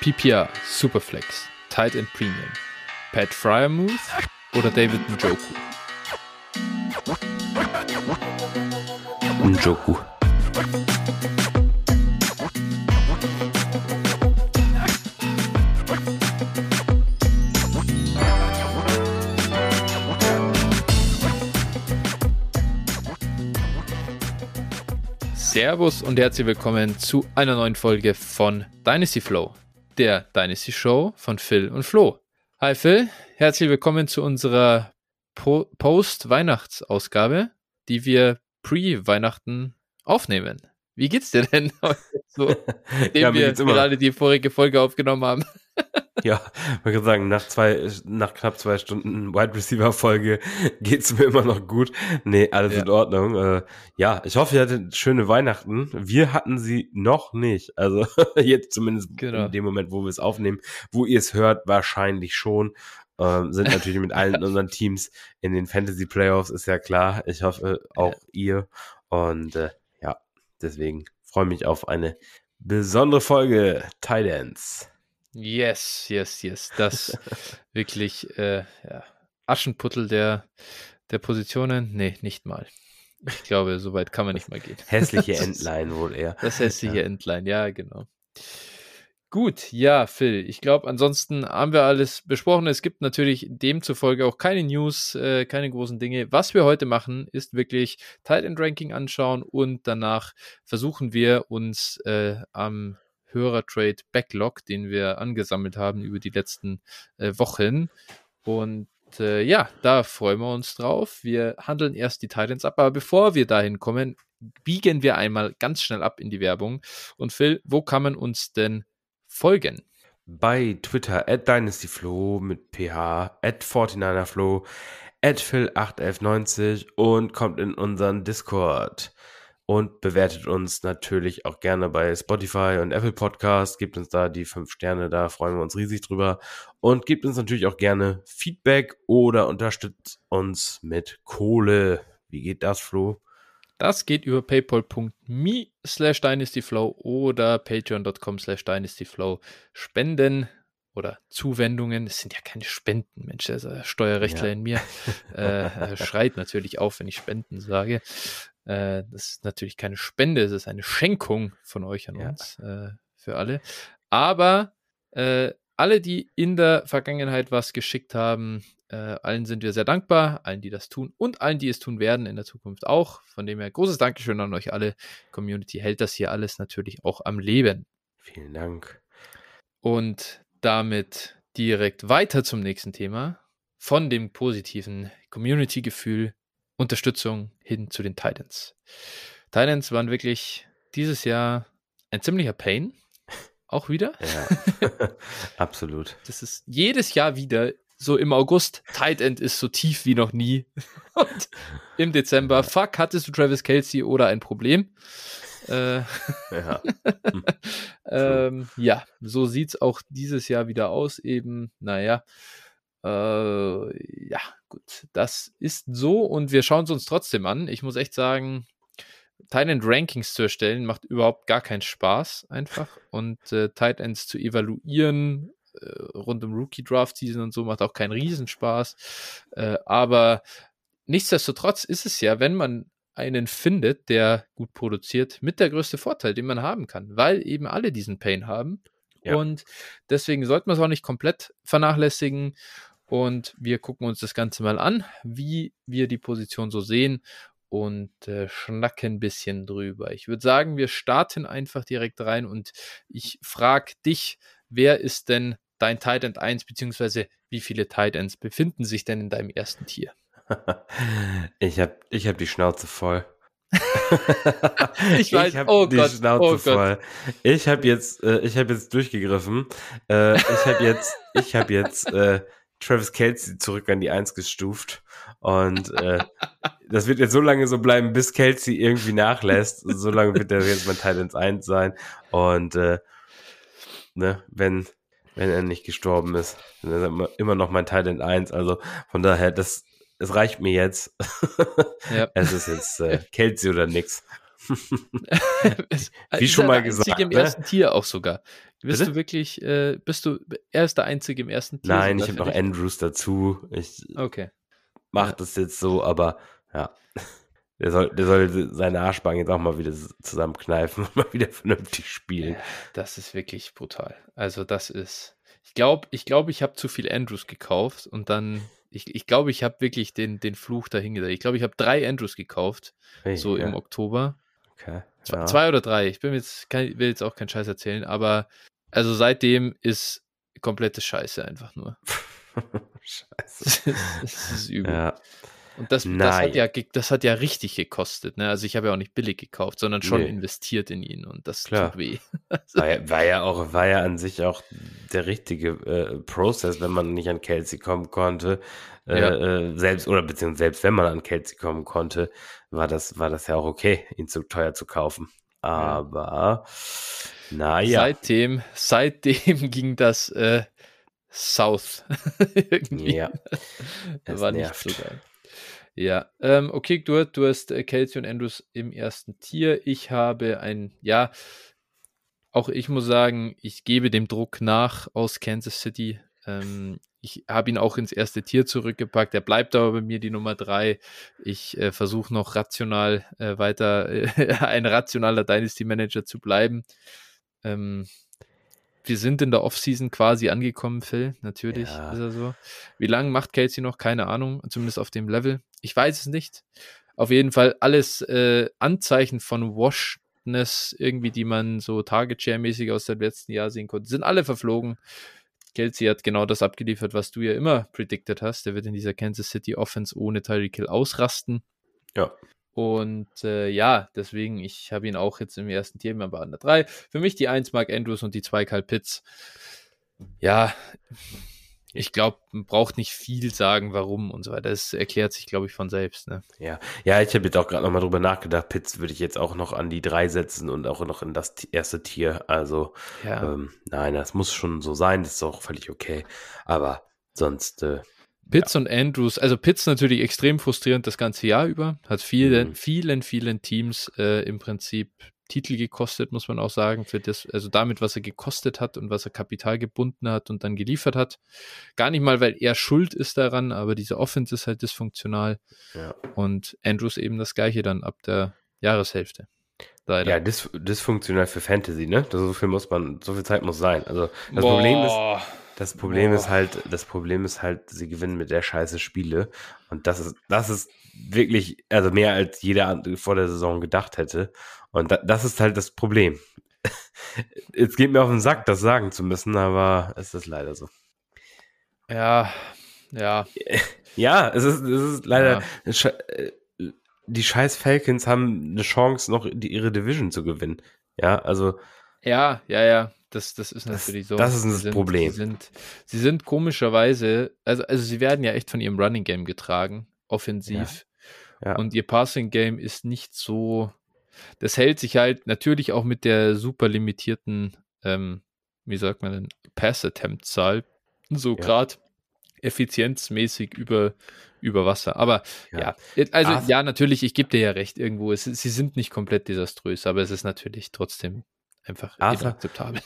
PPR, Superflex, Tight End Premium, Pat Fryermuth oder David Njoku? Njoku. Servus und herzlich willkommen zu einer neuen Folge von Dynasty Flow, der Dynasty Show von Phil und Flo. Hi Phil, herzlich willkommen zu unserer po Post-Weihnachtsausgabe, die wir pre-Weihnachten aufnehmen. Wie geht's dir denn heute so, nachdem Ja, wir gerade die vorige Folge aufgenommen haben? Ja, man kann sagen, nach zwei, nach knapp zwei Stunden Wide Receiver Folge geht's mir immer noch gut. Nee, alles Ja. in Ordnung. Äh, ja, ich hoffe, ihr hattet schöne Weihnachten. Wir hatten sie noch nicht. Also jetzt zumindest Genau. in dem Moment, wo wir es aufnehmen, wo ihr es hört, wahrscheinlich schon. Ähm, sind natürlich mit allen unseren Teams in den Fantasy Playoffs, ist ja klar. Ich hoffe auch ihr. Und äh, ja, deswegen freue mich auf eine besondere Folge Titans. Yes, yes, yes. Das wirklich äh, ja, Aschenputtel der, der Positionen? Nee, nicht mal. Ich glaube, so weit kann man nicht mal gehen. Hässliche Entlein wohl eher. Das hässliche Entlein, ja, genau. Gut, ja, Phil, ich glaube, ansonsten haben wir alles besprochen. Es gibt natürlich demzufolge auch keine News, äh, keine großen Dinge. Was wir heute machen, ist wirklich Tight End Ranking anschauen und danach versuchen wir uns äh, am Hörer-Trade Backlog, den wir angesammelt haben über die letzten äh, Wochen. Und äh, ja, da freuen wir uns drauf. Wir handeln erst die Titans ab, aber bevor wir dahin kommen, biegen wir einmal ganz schnell ab in die Werbung. Und Phil, wo kann man uns denn folgen? Bei Twitter at DynastyFlow mit PH, at 49erFlow, at Phil81190 und kommt in unseren Discord. Und bewertet uns natürlich auch gerne bei Spotify und Apple Podcast. Gebt uns da die fünf Sterne, da freuen wir uns riesig drüber. Und gebt uns natürlich auch gerne Feedback oder unterstützt uns mit Kohle. Wie geht das, Flo? Das geht über paypal.me slash dynastyflow oder patreon.com slash dynastyflow. Spenden oder Zuwendungen, es sind ja keine Spenden, Mensch, der Steuerrechtler Ja. in mir, äh, schreit natürlich auf, wenn ich Spenden sage. Äh, das ist natürlich keine Spende, es ist eine Schenkung von euch an Ja. uns, äh, für alle. Aber äh, alle, die in der Vergangenheit was geschickt haben, äh, allen sind wir sehr dankbar, allen, die das tun und allen, die es tun werden in der Zukunft auch. Von dem her großes Dankeschön an euch alle. Community hält das hier alles natürlich auch am Leben. Vielen Dank. Und damit direkt weiter zum nächsten Thema. Von dem positiven Community-Gefühl, Unterstützung hin zu den Titans. Titans waren wirklich dieses Jahr ein ziemlicher Pain. Auch wieder. Ja, absolut. Das ist jedes Jahr wieder so im August. Tight End ist so tief wie noch nie. Und im Dezember, fuck, hattest du Travis Kelsey oder ein Problem? Äh, Ja. ähm, ja, so sieht's auch dieses Jahr wieder aus. Eben, naja, äh, ja, gut, das ist so und wir schauen es uns trotzdem an. Ich muss echt sagen, Tight End Rankings zu erstellen macht überhaupt gar keinen Spaß einfach und äh, Tight Ends zu evaluieren äh, rund um Rookie Draft Season und so macht auch keinen Riesenspaß. Äh, aber nichtsdestotrotz ist es ja, wenn man einen findet, der gut produziert, mit der größte Vorteil, den man haben kann, weil eben alle diesen Pain haben. Ja. Und deswegen sollte man es auch nicht komplett vernachlässigen. Und wir gucken uns das Ganze mal an, wie wir die Position so sehen und äh, schnacken ein bisschen drüber. Ich würde sagen, wir starten einfach direkt rein und ich frage dich, wer ist denn dein Tight End 1, beziehungsweise wie viele Tight Ends befinden sich denn in deinem ersten Tier? Ich habe ich hab die Schnauze voll. Ich weiß, hab oh die Gott, Schnauze oh Gott. voll. Ich habe jetzt, äh, ich habe jetzt durchgegriffen. Äh, ich habe jetzt, ich habe jetzt äh, Travis Kelsey zurück an die Eins gestuft und äh, das wird jetzt so lange so bleiben, bis Kelsey irgendwie nachlässt. So lange wird er jetzt mein Titans 1 sein und äh, ne, wenn wenn er nicht gestorben ist, dann ist er immer- immer noch mein Titan 1. Also von daher, das es reicht mir jetzt. Ja. Es ist jetzt äh, Kelsey oder nix. Wie schon mal gesagt. im ne? ersten Tier auch sogar. Bist Bitte? du wirklich, äh, bist du, er ist der Einzige im ersten Tier? Nein, ich habe noch dich? Andrews dazu. Ich Okay. mache Ja. das jetzt so, aber ja. Der soll, der soll seine Arschbacken jetzt auch mal wieder zusammenkneifen und mal wieder vernünftig spielen. Das ist wirklich brutal. Also das ist, ich glaube, ich glaube, ich habe zu viel Andrews gekauft und dann, ich, ich glaube, ich habe wirklich den, den Fluch dahin gedacht. Ich glaube, ich habe drei Andrews gekauft, Hey, so ja, im Oktober. Okay. Zwei, ja. zwei oder drei. Ich bin jetzt, kein, will jetzt auch keinen Scheiß erzählen, aber also seitdem ist komplette Scheiße einfach nur. Scheiße. das ist übel. Ja. Und das, das, hat ja, das hat ja richtig gekostet. Ne? Also ich habe ja auch nicht billig gekauft, sondern schon Nee. investiert in ihn und das Klar. tut weh. War ja, war ja auch, war ja an sich auch der richtige äh, Prozess, wenn man nicht an Kelsey kommen konnte. Äh, Ja. äh, selbst, oder beziehungsweise selbst wenn man an Kelsey kommen konnte, war das, war das ja auch okay, ihn zu teuer zu kaufen. Aber naja. Seitdem, seitdem ging das äh, South. Irgendwie. Ja. Es War nicht nervt. so geil. Ja, ähm, okay, du, du hast äh, Kelsey und Andrews im ersten Tier. Ich habe ein, ja, auch ich muss sagen, ich gebe dem Druck nach aus Kansas City. Ähm, ich habe ihn auch ins erste Tier zurückgepackt. Er bleibt aber bei mir die Nummer drei. Ich äh, versuche noch rational äh, weiter äh, ein rationaler Dynasty Manager zu bleiben. Ähm, wir sind in der Offseason quasi angekommen, Phil. Natürlich Ja. ist er so. Wie lange macht Kelsey noch? Keine Ahnung. Zumindest auf dem Level. Ich weiß es nicht. Auf jeden Fall alles äh, Anzeichen von Washness, irgendwie, die man so Target Share-mäßig aus dem letzten Jahr sehen konnte, sind alle verflogen. Kelsey hat genau das abgeliefert, was du ja immer predicted hast. Der wird in dieser Kansas City Offense ohne Tyreek Hill ausrasten. Ja. Und äh, ja, deswegen, ich habe ihn auch jetzt im ersten Team, aber an der 3. Für mich die 1 Mark Andrews und die 2 Kyle Pitts. Ja, ich glaube, man braucht nicht viel sagen, warum und so weiter. Das erklärt sich, glaube ich, von selbst. Ne? Ja, ja, ich habe jetzt auch gerade nochmal drüber nachgedacht. Pitts würde ich jetzt auch noch an die drei setzen und auch noch in das erste Tier. Also, Ja, ähm, nein, das muss schon so sein. Das ist auch völlig okay. Aber sonst, äh, Pitts und Andrews, also Pitts natürlich extrem frustrierend das ganze Jahr über, hat vielen, Mhm. vielen, vielen Teams äh, im Prinzip Titel gekostet, muss man auch sagen, für das, also damit, was er gekostet hat und was er Kapital gebunden hat und dann geliefert hat. Gar nicht mal, weil er schuld ist daran, aber diese Offense ist halt dysfunktional ja. und Andrews eben das gleiche dann ab der Jahreshälfte. Leider. Ja, dysfunktional für Fantasy, ne? Das, so viel muss man, so viel Zeit muss sein. Also, das Problem ist, Boah. Das Problem Boah. ist halt, das Problem ist halt, sie gewinnen mit der Scheiße Spiele. Und das ist, das ist wirklich, also mehr als jeder vor der Saison gedacht hätte. Und da, das ist halt das Problem. Es geht mir auf den Sack, das sagen zu müssen, aber es ist leider so. Ja, ja, Ja, es ist, es ist leider, Ja. Äh, die scheiß Falcons haben eine Chance, noch ihre Division zu gewinnen. Ja, also, Ja, ja, ja. Das, das ist Das- natürlich so. das ist Sie das sind, Problem. Sie sind, sie sind komischerweise, also, also sie werden ja echt von ihrem Running Game getragen, offensiv. ja. Und ihr Passing Game ist nicht so. Das hält sich halt natürlich auch mit der super limitierten, ähm, wie sagt man denn, Pass-Attempt-Zahl so Ja. gerade effizienzmäßig über, über Wasser. Aber ja, Ja. also Arth- ja, natürlich, ich gebe dir ja recht irgendwo. Es, sie sind nicht komplett desaströs, aber es ist natürlich trotzdem einfach Arthur- inakzeptabel.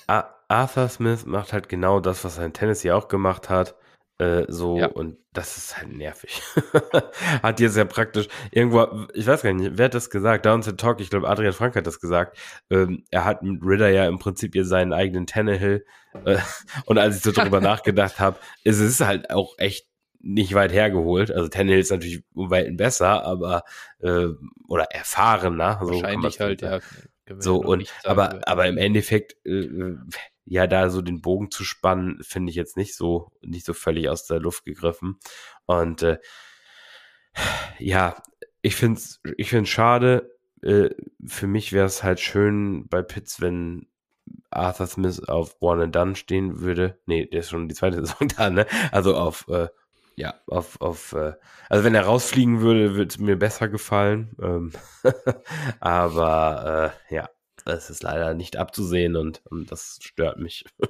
Arthur Smith macht halt genau das, was er in Tennessee auch gemacht hat. Äh, so, Ja. und das ist halt nervig. hat jetzt ja praktisch irgendwo, ich weiß gar nicht, wer hat das gesagt? Down to Talk, ich glaube, Adrian Frank hat das gesagt. Ähm, er hat mit Ritter ja im Prinzip ihr seinen eigenen Tannehill. Äh, und als ich so drüber nachgedacht habe, ist es halt auch echt nicht weit hergeholt. Also Tannehill ist natürlich um Welten besser, aber äh, oder erfahrener. So Wahrscheinlich halt, sagen. ja. So, und, aber, aber im Endeffekt, äh, äh, ja, da so den Bogen zu spannen, finde ich jetzt nicht so, nicht so völlig aus der Luft gegriffen. Und äh, ja, ich finde es ich find's schade. Äh, für mich wäre es halt schön bei Pitts, wenn Arthur Smith auf One and Done stehen würde. Nee, der ist schon die zweite Saison da, ne? Also auf, äh, ja, auf, auf, äh, also wenn er rausfliegen würde, würde es mir besser gefallen. Ähm, aber äh, ja, das ist leider nicht abzusehen und, und das stört mich.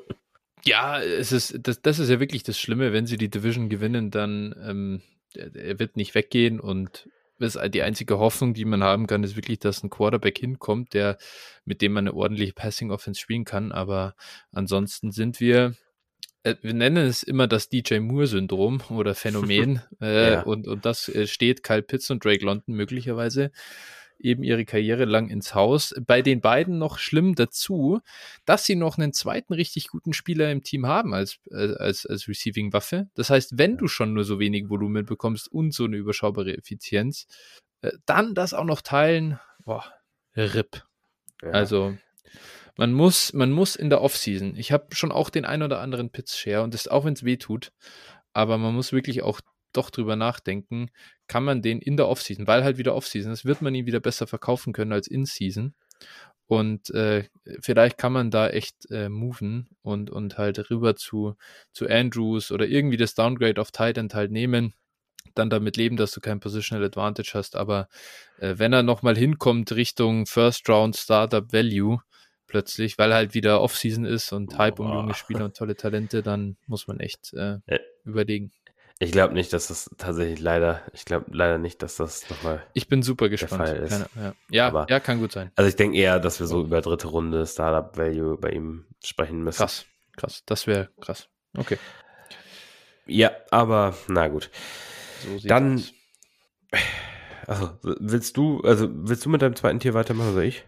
Ja, es ist, das, das ist ja wirklich das Schlimme, wenn sie die Division gewinnen, dann ähm, er, wird nicht weggehen und ist die einzige Hoffnung, die man haben kann, ist wirklich, dass ein Quarterback hinkommt, der, mit dem man eine ordentliche Passing Offense spielen kann. Aber ansonsten sind wir, wir nennen es immer das DJ Moore-Syndrom oder Phänomen. äh, ja. und, und das äh, steht Kyle Pitts und Drake London möglicherweise eben ihre Karriere lang ins Haus. Bei den beiden noch schlimm dazu, dass sie noch einen zweiten richtig guten Spieler im Team haben als, äh, als, als Receiving-Waffe. Das heißt, wenn du schon nur so wenig Volumen bekommst und so eine überschaubare Effizienz, äh, dann das auch noch teilen, boah, RIP. Ja. Also, man muss, man muss in der Offseason, ich habe schon auch den ein oder anderen Pitch-Share und das auch wenn es weh tut, aber man muss wirklich auch doch drüber nachdenken, kann man den in der Offseason, weil halt wieder Offseason ist, wird man ihn wieder besser verkaufen können als in Season. Und äh, vielleicht kann man da echt äh, moven und, und halt rüber zu, zu Andrews oder irgendwie das Downgrade auf Titan halt nehmen. Dann damit leben, dass du kein Positional Advantage hast. Aber äh, wenn er nochmal hinkommt Richtung First Round Startup Value, plötzlich, weil halt wieder Offseason ist und Hype um junge Spieler und tolle Talente, dann muss man echt äh, überlegen. Ich glaube nicht, dass das tatsächlich leider, ich glaube leider nicht, dass das nochmal. Ich bin super gespannt. Der Fall ist. Keine, ja, ja, Aber, ja, kann gut sein. Also ich denke eher, dass wir so über dritte Runde Startup Value bei ihm sprechen müssen. Krass, krass. Das wäre krass. Okay. Ja, aber na gut. So Dann. Also, willst du, also willst du mit deinem zweiten Tier weitermachen oder ich?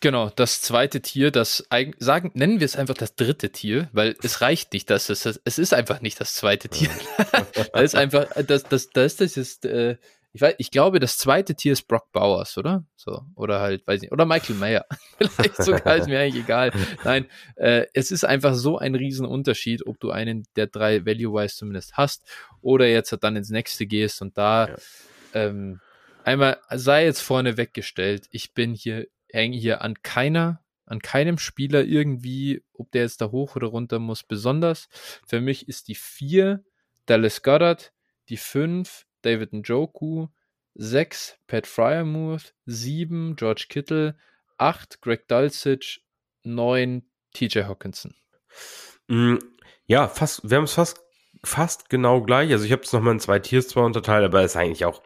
Genau, das zweite Tier, das sagen, nennen wir es einfach das dritte Tier, weil es reicht nicht, dass es, es ist einfach nicht das zweite Tier. das ist einfach, das, das, das, das ist, äh, ich weiß, ich glaube, das zweite Tier ist Brock Bowers, oder? So, oder halt, weiß nicht, oder Michael Mayer. Vielleicht sogar, ist mir eigentlich egal. Nein, äh, es ist einfach so ein Riesenunterschied, ob du einen der drei Value-Wise zumindest hast oder jetzt dann ins nächste gehst und da, ja. ähm, einmal sei jetzt vorne weggestellt, ich bin hier hänge hier an keiner, an keinem Spieler irgendwie, ob der jetzt da hoch oder runter muss, besonders. Für mich ist die 4 Dallas Goddard, die 5 David Njoku, 6 Pat Fryermuth, 7 George Kittle, 8 Greg Dulcich, 9 TJ Hawkinson. Mm, ja, fast, wir haben es fast, fast genau gleich. Also ich habe es nochmal in zwei Tiers zwar unterteilt, aber es ist eigentlich auch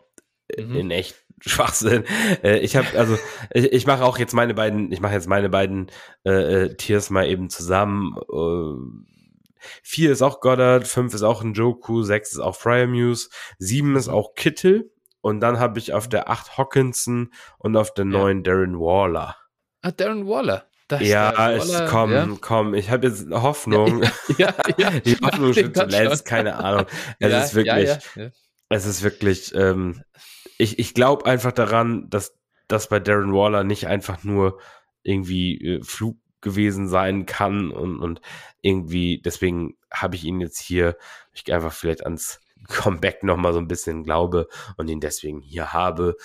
mhm. in echt Schwachsinn. Äh, ich habe also ich, ich mache auch jetzt meine beiden, ich mache jetzt meine beiden äh, äh, Tiers mal eben zusammen. Äh, vier ist auch Goddard, fünf ist auch ein Joku, sechs ist auch Fryermuse, sieben ist auch Kittel und dann habe ich auf der acht Hawkinson und auf der neun ja. Darren Waller. Ah, Darren Waller. Das ja, ich, komm, ja. komm, ich habe jetzt Hoffnung. Ja, ja, ja. Die Hoffnung stimmt zuletzt, keine Ahnung. Es ist wirklich, es ist wirklich, ähm, ich, ich glaube einfach daran, dass das bei Darren Waller nicht einfach nur irgendwie äh, Flug gewesen sein kann und, und irgendwie, deswegen habe ich ihn jetzt hier, ich einfach vielleicht ans Comeback nochmal so ein bisschen glaube und ihn deswegen hier habe.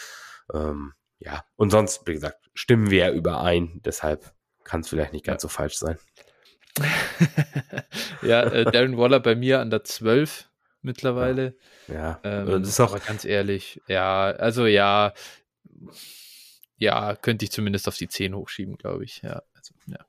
Ähm, ja, und sonst, wie gesagt, stimmen wir ja überein, deshalb kann es vielleicht nicht ganz so falsch sein. ja, äh, Darren Waller bei mir an der 12 mittlerweile. Ja, ähm, das ist auch aber ganz ehrlich, ja, also ja, ja, könnte ich zumindest auf die 10 hochschieben, glaube ich. Ja, also, ja.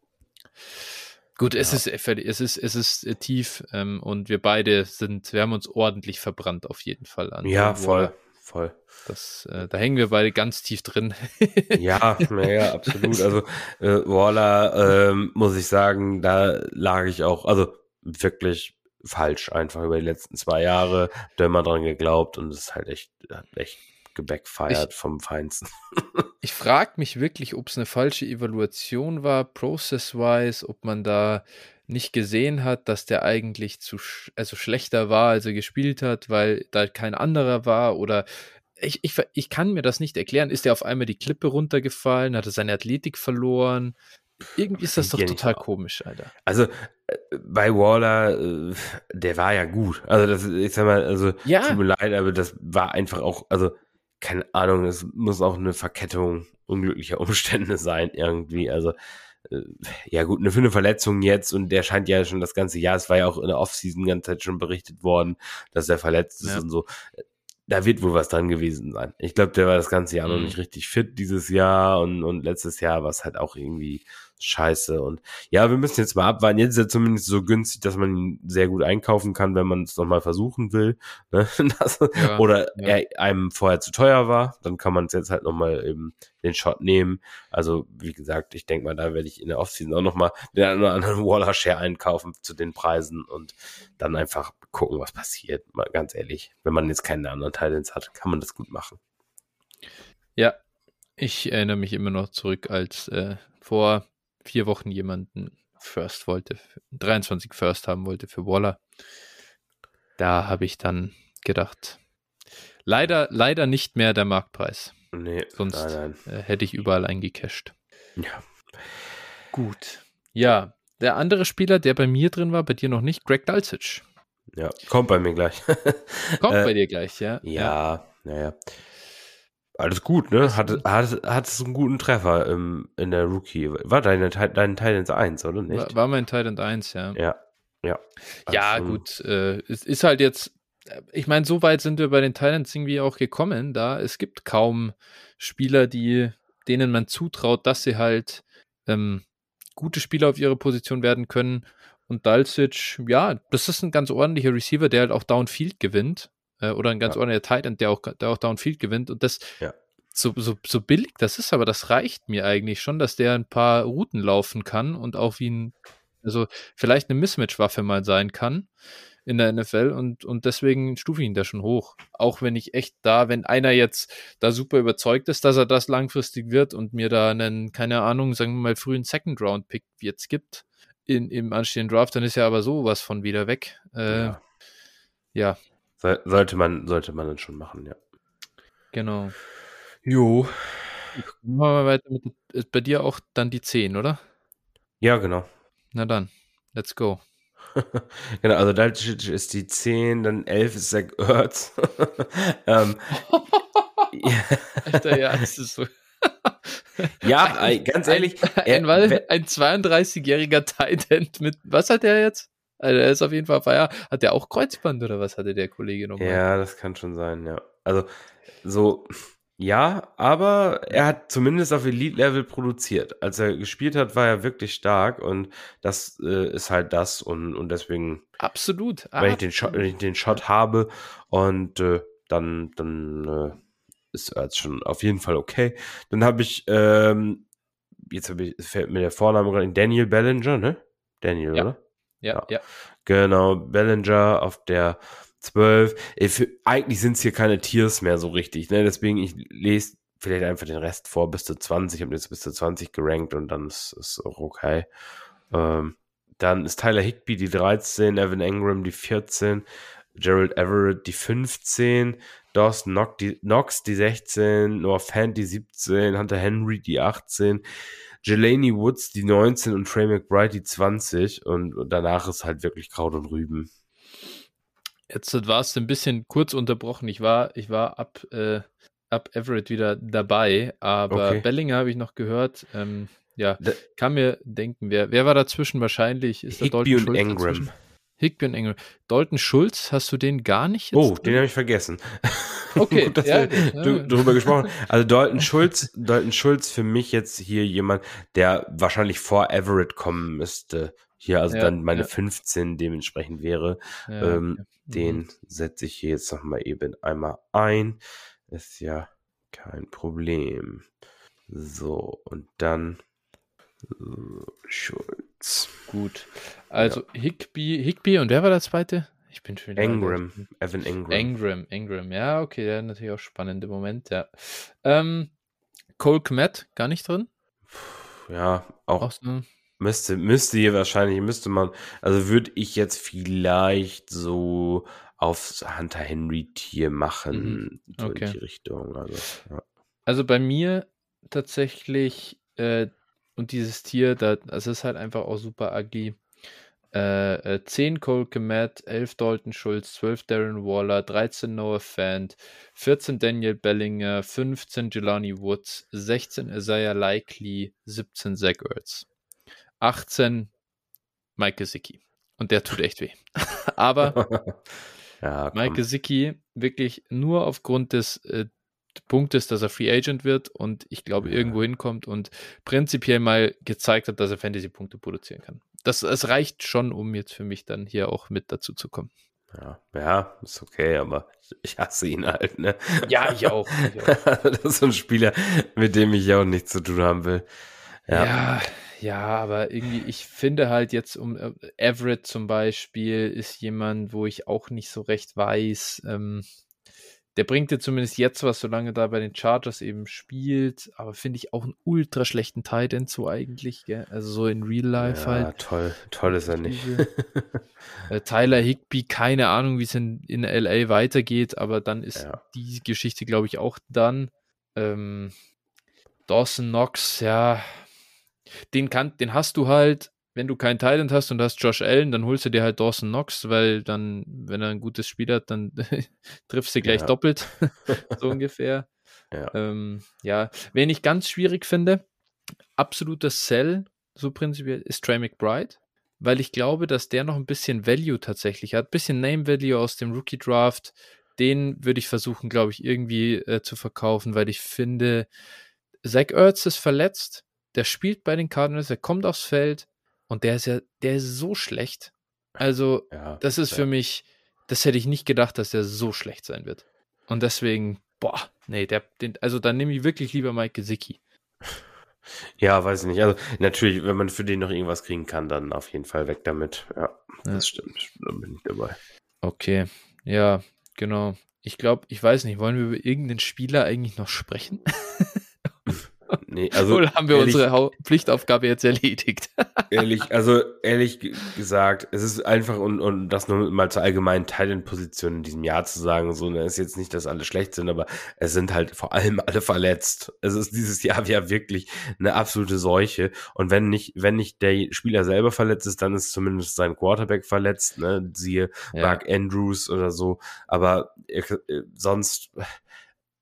Gut, es ja. ist es ist es ist äh, tief ähm, und wir beide sind, wir haben uns ordentlich verbrannt auf jeden Fall an. Ja, voll, voll. Das, äh, da hängen wir beide ganz tief drin. ja, ja, absolut. Also äh, Waller, äh, muss ich sagen, da lag ich auch, also wirklich falsch einfach über die letzten zwei Jahre. Da immer dran geglaubt und es ist halt echt, echt gebackfired vom Feinsten. ich frage mich wirklich, ob es eine falsche Evaluation war, process-wise, ob man da nicht gesehen hat, dass der eigentlich zu sch also schlechter war, als er gespielt hat, weil da kein anderer war oder ich, ich, ich kann mir das nicht erklären. Ist er auf einmal die Klippe runtergefallen? Hat er seine Athletik verloren? Irgendwie ist das doch total komisch, Alter. Also äh, bei Waller, äh, der war ja gut. Also das, ich sag mal, also ja. tut mir leid, aber das war einfach auch, also keine Ahnung, es muss auch eine Verkettung unglücklicher Umstände sein irgendwie. Also äh, ja gut, eine für eine Verletzung jetzt und der scheint ja schon das ganze Jahr, es war ja auch in der Offseason ganze Zeit schon berichtet worden, dass er verletzt ist ja. und so da wird wohl was dran gewesen sein. Ich glaube, der war das ganze Jahr mhm. noch nicht richtig fit dieses Jahr und, und letztes Jahr war es halt auch irgendwie scheiße. Und ja, wir müssen jetzt mal abwarten. Jetzt ist er zumindest so günstig, dass man ihn sehr gut einkaufen kann, wenn man es nochmal versuchen will. Ne? Das, ja, oder ja. er einem vorher zu teuer war, dann kann man es jetzt halt nochmal eben den Shot nehmen. Also, wie gesagt, ich denke mal, da werde ich in der Offseason auch nochmal den einen oder anderen Waller-Share einkaufen zu den Preisen und dann einfach gucken, was passiert. Mal ganz ehrlich, wenn man jetzt keine anderen Titans hat, kann man das gut machen. Ja, ich erinnere mich immer noch zurück, als äh, vor vier Wochen jemanden First wollte, 23 First haben wollte für Waller. Da habe ich dann gedacht, leider, leider nicht mehr der Marktpreis. Nee, sonst nein, nein. Äh, hätte ich überall eingecasht. Ja. Gut. Ja, der andere Spieler, der bei mir drin war, bei dir noch nicht, Greg Dulcich. Ja, kommt bei mir gleich. kommt äh, bei dir gleich, ja. Ja, naja. Ja. Alles gut, ne? Hat, hat, hat es einen guten Treffer im, in der Rookie. War deine, dein Titans 1, oder nicht? War, war mein Titan 1, ja. Ja, ja. Also, ja, gut. Äh, es ist halt jetzt, ich meine, so weit sind wir bei den Titans irgendwie auch gekommen, da es gibt kaum Spieler, die, denen man zutraut, dass sie halt ähm, gute Spieler auf ihre Position werden können. Und Dalsic, ja, das ist ein ganz ordentlicher Receiver, der halt auch Downfield gewinnt äh, oder ein ganz ja. ordentlicher Titan, der auch, der auch Downfield gewinnt. Und das ja. so, so, so billig das ist, aber das reicht mir eigentlich schon, dass der ein paar Routen laufen kann und auch wie ein, also vielleicht eine Mismatch-Waffe mal sein kann in der NFL und, und deswegen stufe ich ihn da schon hoch. Auch wenn ich echt da, wenn einer jetzt da super überzeugt ist, dass er das langfristig wird und mir da einen, keine Ahnung, sagen wir mal frühen Second-Round-Pick jetzt gibt in, im anstehenden Draft, dann ist ja aber sowas von wieder weg. Äh, ja. ja, sollte man, sollte man dann schon machen, ja. Genau. Jo. Machen wir mal weiter mit, ist bei dir auch dann die 10, oder? Ja, genau. Na dann, let's go. genau, also Dalcic ist die 10, dann 11 ist Zach Ertz. ähm, ja. Alter, ja, das ist so. ja, ganz ehrlich. Ein, ein, ein 32-jähriger Titan mit, was hat er jetzt? Also er ist auf jeden Fall Feier. Hat der auch Kreuzband oder was hatte der Kollege nochmal? Ja, das kann schon sein, ja. Also so, ja, aber er hat zumindest auf Elite-Level produziert. Als er gespielt hat, war er wirklich stark und das äh, ist halt das und, und deswegen. Absolut. Wenn, ich den Shot, wenn ich den Shot habe und äh, dann, dann äh, ist er jetzt schon auf jeden Fall okay. Dann habe ich, ähm, jetzt habe ich, fällt mir der Vorname gerade, Daniel Bellinger, ne? Daniel, ja. oder? Ja, ja. Genau, Bellinger auf der 12. Für, eigentlich sind es hier keine Tiers mehr so richtig, ne? Deswegen, ich lese vielleicht einfach den Rest vor bis zu 20. Ich habe jetzt bis zu 20 gerankt und dann ist es auch okay. Ähm, dann ist Tyler Higby die 13, Evan Engram die 14, Gerald Everett die 15, Dawson Knox die, Knox die 16, Noah Fant die 17, Hunter Henry die 18, Jelani Woods die 19 und Trey McBride die 20 und, und danach ist halt wirklich Kraut und Rüben. Jetzt war es ein bisschen kurz unterbrochen. Ich war, ich war ab, äh, ab Everett wieder dabei, aber okay. Bellinger habe ich noch gehört. Ähm, ja, da, kann mir denken, wer, wer war dazwischen wahrscheinlich? Ist Higby und Engram. Dazwischen? Higby und Engram. Dalton Schulz, hast du den gar nicht? oh, drin? den habe ich vergessen. Okay, Gut, dass ja, wir ja. darüber gesprochen Also Dalton Schulz, Dalton Schulz für mich jetzt hier jemand, der wahrscheinlich vor Everett kommen müsste. Hier also ja, dann meine 15 dementsprechend wäre. Ähm. Den mhm. setze ich hier jetzt nochmal eben einmal ein. Ist ja kein Problem. So, und dann Schulz. Gut. Also ja. Higby, Higby und wer war der zweite? Ich bin schon Engram, Evan Engram. Engram, Engram, ja, okay, der natürlich auch spannende Moment, ja. Ähm, Cole Kmet, gar nicht drin? Ja, auch, auch so. müsste, müsste hier wahrscheinlich, müsste man, also würde ich jetzt vielleicht so aufs Hunter Henry Tier machen, mhm. so okay. in die Richtung. Also, ja. also bei mir tatsächlich äh, und dieses Tier, da, das ist halt einfach auch super ugly. Äh, 10 äh, Cole Komet, 11 Dalton Schulz, 12 Darren Waller, 13 Noah Fant, 14 Daniel Bellinger, 15 Jelani Woods, 16 Isaiah Likely, 17 Zach Ertz, 18 Mike Gesicki. Und der tut echt weh. Aber ja, Mike Gesicki wirklich nur aufgrund des äh, Punkt ist, dass er Free Agent wird und ich glaube, ja. irgendwo hinkommt und prinzipiell mal gezeigt hat, dass er Fantasy-Punkte produzieren kann. Das, das reicht schon, um jetzt für mich dann hier auch mit dazu zu kommen. Ja, ja, ist okay, aber ich hasse ihn halt, ne? Ja, ich auch. Ich auch. das ist so ein Spieler, mit dem ich auch nichts zu tun haben will. Ja. ja, ja, aber irgendwie, ich finde halt jetzt um äh, Everett zum Beispiel ist jemand, wo ich auch nicht so recht weiß, ähm, der bringt dir zumindest jetzt was, solange da bei den Chargers eben spielt, aber finde ich auch einen ultra schlechten Tight End so eigentlich, gell? also so in Real Life ja, halt. toll, toll ist er nicht. äh, Tyler Higby, keine Ahnung, wie es in, in LA weitergeht, aber dann ist ja. die Geschichte, glaube ich, auch dann. Ähm, Dawson Knox, ja, den, kann, den hast du halt wenn du keinen Thailand hast und hast Josh Allen, dann holst du dir halt Dawson Knox, weil dann, wenn er ein gutes Spiel hat, dann triffst du gleich ja. doppelt, so ungefähr. Ja. Ähm, ja, wen ich ganz schwierig finde, absoluter Sell, so prinzipiell, ist Trey McBride, weil ich glaube, dass der noch ein bisschen Value tatsächlich hat, ein bisschen Name Value aus dem Rookie Draft. Den würde ich versuchen, glaube ich, irgendwie äh, zu verkaufen, weil ich finde, Zach Ertz ist verletzt, der spielt bei den Cardinals, er kommt aufs Feld, und der ist ja, der ist so schlecht. Also, ja, das ist ja. für mich, das hätte ich nicht gedacht, dass der so schlecht sein wird. Und deswegen, boah, nee, der, den, also dann nehme ich wirklich lieber Mike Gesicki. Ja, weiß ich nicht. Also natürlich, wenn man für den noch irgendwas kriegen kann, dann auf jeden Fall weg damit. Ja, ja. das stimmt. Da bin ich dabei. Okay, ja, genau. Ich glaube, ich weiß nicht, wollen wir über irgendeinen Spieler eigentlich noch sprechen? Nee, also Oder haben wir ehrlich, unsere Pflichtaufgabe jetzt erledigt? ehrlich, also ehrlich gesagt, es ist einfach und, und das nur mal zur allgemeinen Talentposition in diesem Jahr zu sagen, so, ne, ist jetzt nicht, dass alle schlecht sind, aber es sind halt vor allem alle verletzt. Es ist dieses Jahr ja wirklich eine absolute Seuche. Und wenn nicht, wenn nicht der Spieler selber verletzt ist, dann ist zumindest sein Quarterback verletzt, ne, siehe ja. Mark Andrews oder so. Aber äh, sonst,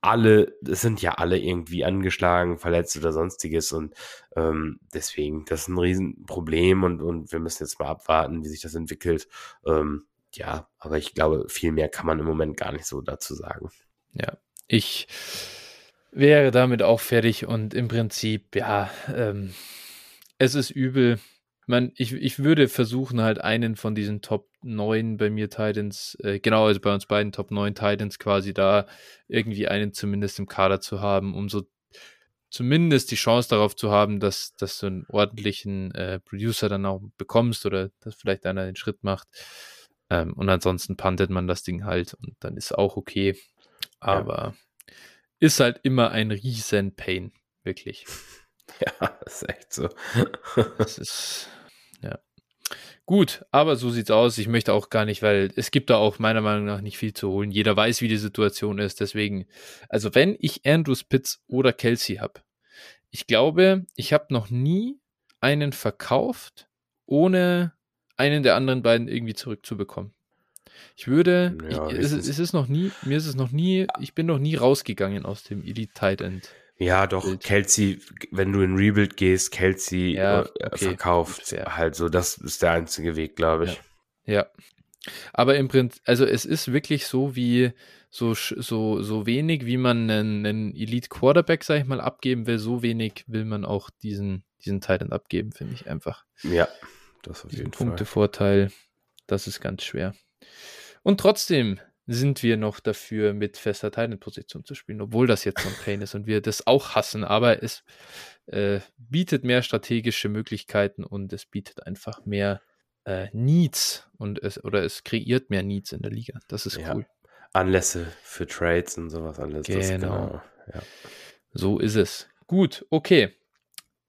alle, es sind ja alle irgendwie angeschlagen, verletzt oder sonstiges und ähm, deswegen, das ist ein Riesenproblem und, und wir müssen jetzt mal abwarten, wie sich das entwickelt. Ähm, ja, aber ich glaube, viel mehr kann man im Moment gar nicht so dazu sagen. Ja, ich wäre damit auch fertig und im Prinzip, ja, ähm, es ist übel man, ich, ich würde versuchen, halt einen von diesen Top 9 bei mir Titans, äh, genau, also bei uns beiden Top 9 Titans quasi da irgendwie einen zumindest im Kader zu haben, um so zumindest die Chance darauf zu haben, dass, dass du einen ordentlichen äh, Producer dann auch bekommst oder dass vielleicht einer den Schritt macht. Ähm, und ansonsten puntet man das Ding halt und dann ist auch okay. Aber ja. ist halt immer ein riesen Pain, wirklich. Ja, ist echt so. das ist ja. Gut, aber so sieht's aus. Ich möchte auch gar nicht, weil es gibt da auch meiner Meinung nach nicht viel zu holen. Jeder weiß, wie die Situation ist. Deswegen, also wenn ich Andrews Pitts oder Kelsey habe, ich glaube, ich habe noch nie einen verkauft, ohne einen der anderen beiden irgendwie zurückzubekommen. Ich würde, ja, ich, es, es, ist noch nie, mir ist es noch nie, ich bin noch nie rausgegangen aus dem Elite Tight End. Ja, doch, Bild. Kelsey, wenn du in Rebuild gehst, Kelsey ja, äh, okay. verkauft. Ja. Halt so, das ist der einzige Weg, glaube ich. Ja. ja. Aber im Prinzip, also es ist wirklich so wie so, so, so wenig, wie man einen, einen Elite Quarterback, sag ich mal, abgeben will, so wenig will man auch diesen, diesen Titan abgeben, finde ich einfach. Ja, das auf jeden Fall. Punktevorteil, das ist ganz schwer. Und trotzdem sind wir noch dafür, mit fester Teilenposition zu spielen, obwohl das jetzt so ein Pain ist und wir das auch hassen, aber es äh, bietet mehr strategische Möglichkeiten und es bietet einfach mehr äh, Needs und es oder es kreiert mehr Needs in der Liga. Das ist ja. cool. Anlässe für Trades und sowas alles. Genau. genau ja. So ist es. Gut, okay.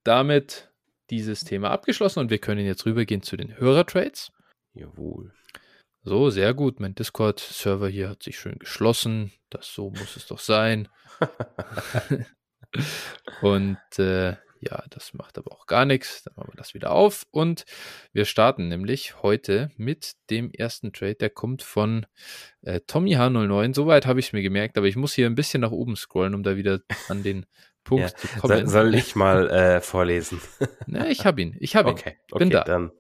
Damit dieses Thema abgeschlossen und wir können jetzt rübergehen zu den Hörertrades. Jawohl. So, sehr gut. Mein Discord-Server hier hat sich schön geschlossen. Das so muss es doch sein. und äh, ja, das macht aber auch gar nichts. Dann machen wir das wieder auf. Und wir starten nämlich heute mit dem ersten Trade. Der kommt von äh, Tommy H09. Soweit habe ich es mir gemerkt, aber ich muss hier ein bisschen nach oben scrollen, um da wieder an den Punkt ja. zu kommen. Soll, soll ich mal äh, vorlesen? Na, ich habe ihn. Ich habe ihn. Okay, okay, Bin da. dann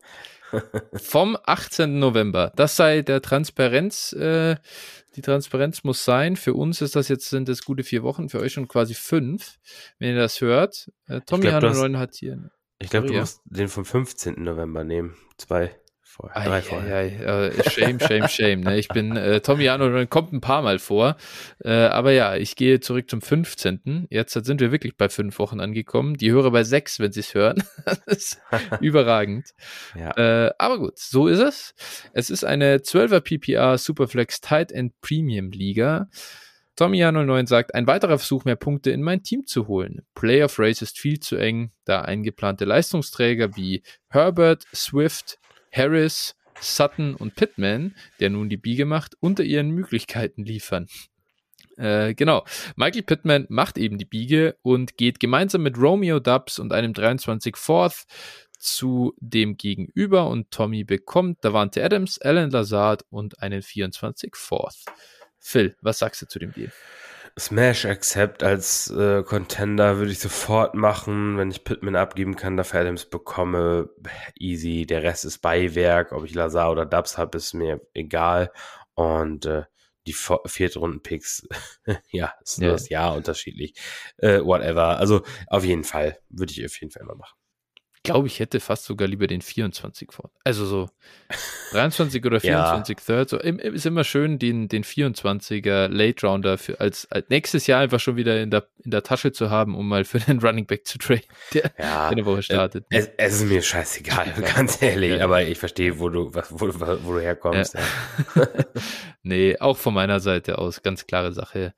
vom 18. November. Das sei der Transparenz, äh, die Transparenz muss sein. Für uns ist das jetzt, sind das gute vier Wochen, für euch schon quasi fünf, wenn ihr das hört. Äh, Tommy Hanneron hat hier. Ich glaube, du musst den vom 15. November nehmen. Zwei vorher. Ei, drei vorher. Ei. shame, shame, shame. Ne? Ich bin äh, Tommy Arnold kommt ein paar Mal vor. Äh, aber ja, ich gehe zurück zum 15. Jetzt sind wir wirklich bei fünf Wochen angekommen. Die höre bei sechs, wenn sie es hören. das ist überragend. Ja. Äh, aber gut, so ist es. Es ist eine 12er PPR Superflex Tight End Premium Liga. Tommy09 sagt, ein weiterer Versuch, mehr Punkte in mein Team zu holen. Playoff Race ist viel zu eng, da eingeplante Leistungsträger wie Herbert, Swift, Harris, Sutton und Pittman, der nun die Biege macht, unter ihren Möglichkeiten liefern. Äh, genau. Michael Pittman macht eben die Biege und geht gemeinsam mit Romeo Dubs und einem 23 Fourth zu dem Gegenüber und Tommy bekommt Davante Adams, Alan Lazard und einen 24 Fourth. Phil, was sagst du zu dem Deal? Smash Accept als äh, Contender würde ich sofort machen, wenn ich Pittman abgeben kann, dafür Adams bekomme. Easy, der Rest ist Beiwerk. Ob ich Lazar oder Dubs habe, ist mir egal. Und äh, die Viertrunden-Picks, ja, ist nur ja. das Jahr unterschiedlich. Äh, whatever. Also auf jeden Fall, würde ich auf jeden Fall immer machen glaube, ich hätte fast sogar lieber den 24 vor. Also so 23 oder 24 ja. Third. So, ist immer schön, den, den 24er Late Rounder für, als, als nächstes Jahr einfach schon wieder in der, in der Tasche zu haben, um mal für den Running Back zu traden, der ja, eine Woche startet. Es, es, ist mir scheißegal, ganz ehrlich, ja. aber ich verstehe, wo du, was, wo, wo du herkommst. Ja. nee, auch von meiner Seite aus, ganz klare Sache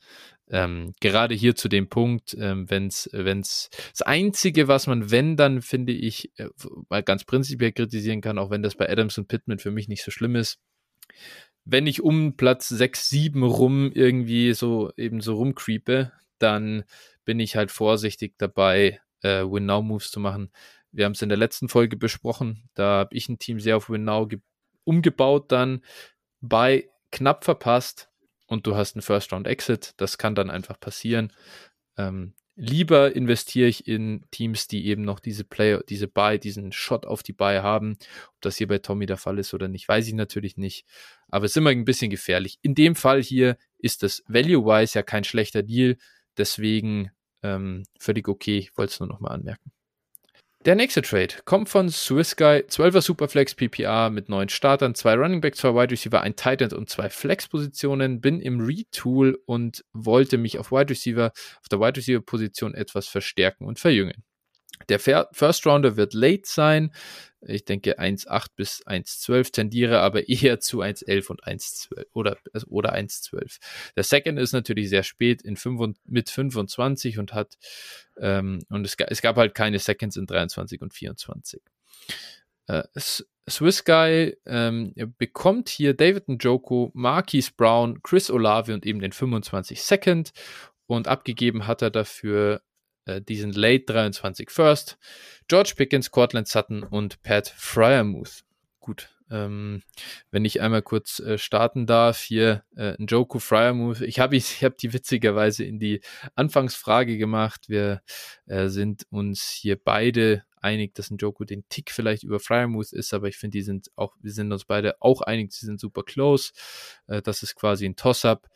ähm, gerade hier zu dem Punkt, ähm, wenn es, das Einzige, was man, wenn, dann finde ich, äh, mal ganz prinzipiell kritisieren kann, auch wenn das bei Adams und Pittman für mich nicht so schlimm ist, wenn ich um Platz 6, 7 rum irgendwie so eben so rumcreepe, dann bin ich halt vorsichtig dabei, äh, Win-Now-Moves zu machen. Wir haben es in der letzten Folge besprochen, da habe ich ein Team sehr auf Win-Now umgebaut, dann bei knapp verpasst, und du hast einen First-Round-Exit. Das kann dann einfach passieren. Ähm, lieber investiere ich in Teams, die eben noch diese Play, diese Buy, diesen Shot auf die Buy haben. Ob das hier bei Tommy der Fall ist oder nicht, weiß ich natürlich nicht. Aber es ist immer ein bisschen gefährlich. In dem Fall hier ist das Value-wise ja kein schlechter Deal. Deswegen ähm, völlig okay. Ich wollte es nur nochmal anmerken. Der nächste Trade kommt von Swiss Guy, 12er Superflex PPR mit neun Startern, zwei Running Backs, zwei Wide Receiver, ein Tight End und zwei Flex-Positionen. Bin im Retool und wollte mich auf Wide Receiver, auf der Wide Receiver Position etwas verstärken und verjüngen. Der First Rounder wird late sein. Ich denke 1,8 bis 1,12 tendiere aber eher zu 1,11 und 1,12 oder, also, oder 1,12. Der Second ist natürlich sehr spät in 5, mit 25 und hat, ähm, und es, es, gab halt keine Seconds in 23 und 24. Äh, Swiss Guy ähm, bekommt hier David Njoku, Marquise Brown, Chris Olave und eben den 25 Second und abgegeben hat er dafür äh, diesen Late 23 First, George Pickens, Cortland Sutton und Pat Fryermuth. Gut, ähm, wenn ich einmal kurz äh, starten darf, hier äh, Njoku Fryermuth. Ich habe ich hab die witzigerweise in die Anfangsfrage gemacht. Wir äh, sind uns hier beide einig, dass Njoku den Tick vielleicht über Fryermuth ist, aber ich finde, die sind auch, wir sind uns beide auch einig, sie sind super close. Äh, das ist quasi ein Toss-up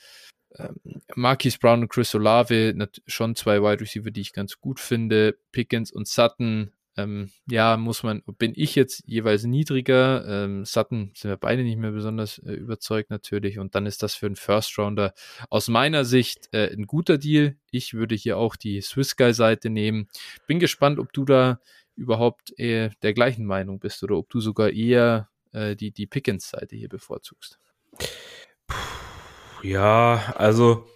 ähm, Marquis Brown und Chris Olave, schon zwei Wide Receiver, die ich ganz gut finde. Pickens und Sutton, ähm, ja, muss man, bin ich jetzt jeweils niedriger. Ähm, Sutton sind wir beide nicht mehr besonders äh, überzeugt natürlich. Und dann ist das für einen First Rounder aus meiner Sicht äh, ein guter Deal. Ich würde hier auch die Swiss Guy Seite nehmen. Bin gespannt, ob du da überhaupt äh, der gleichen Meinung bist oder ob du sogar eher äh, die, die Pickens Seite hier bevorzugst. Ja, also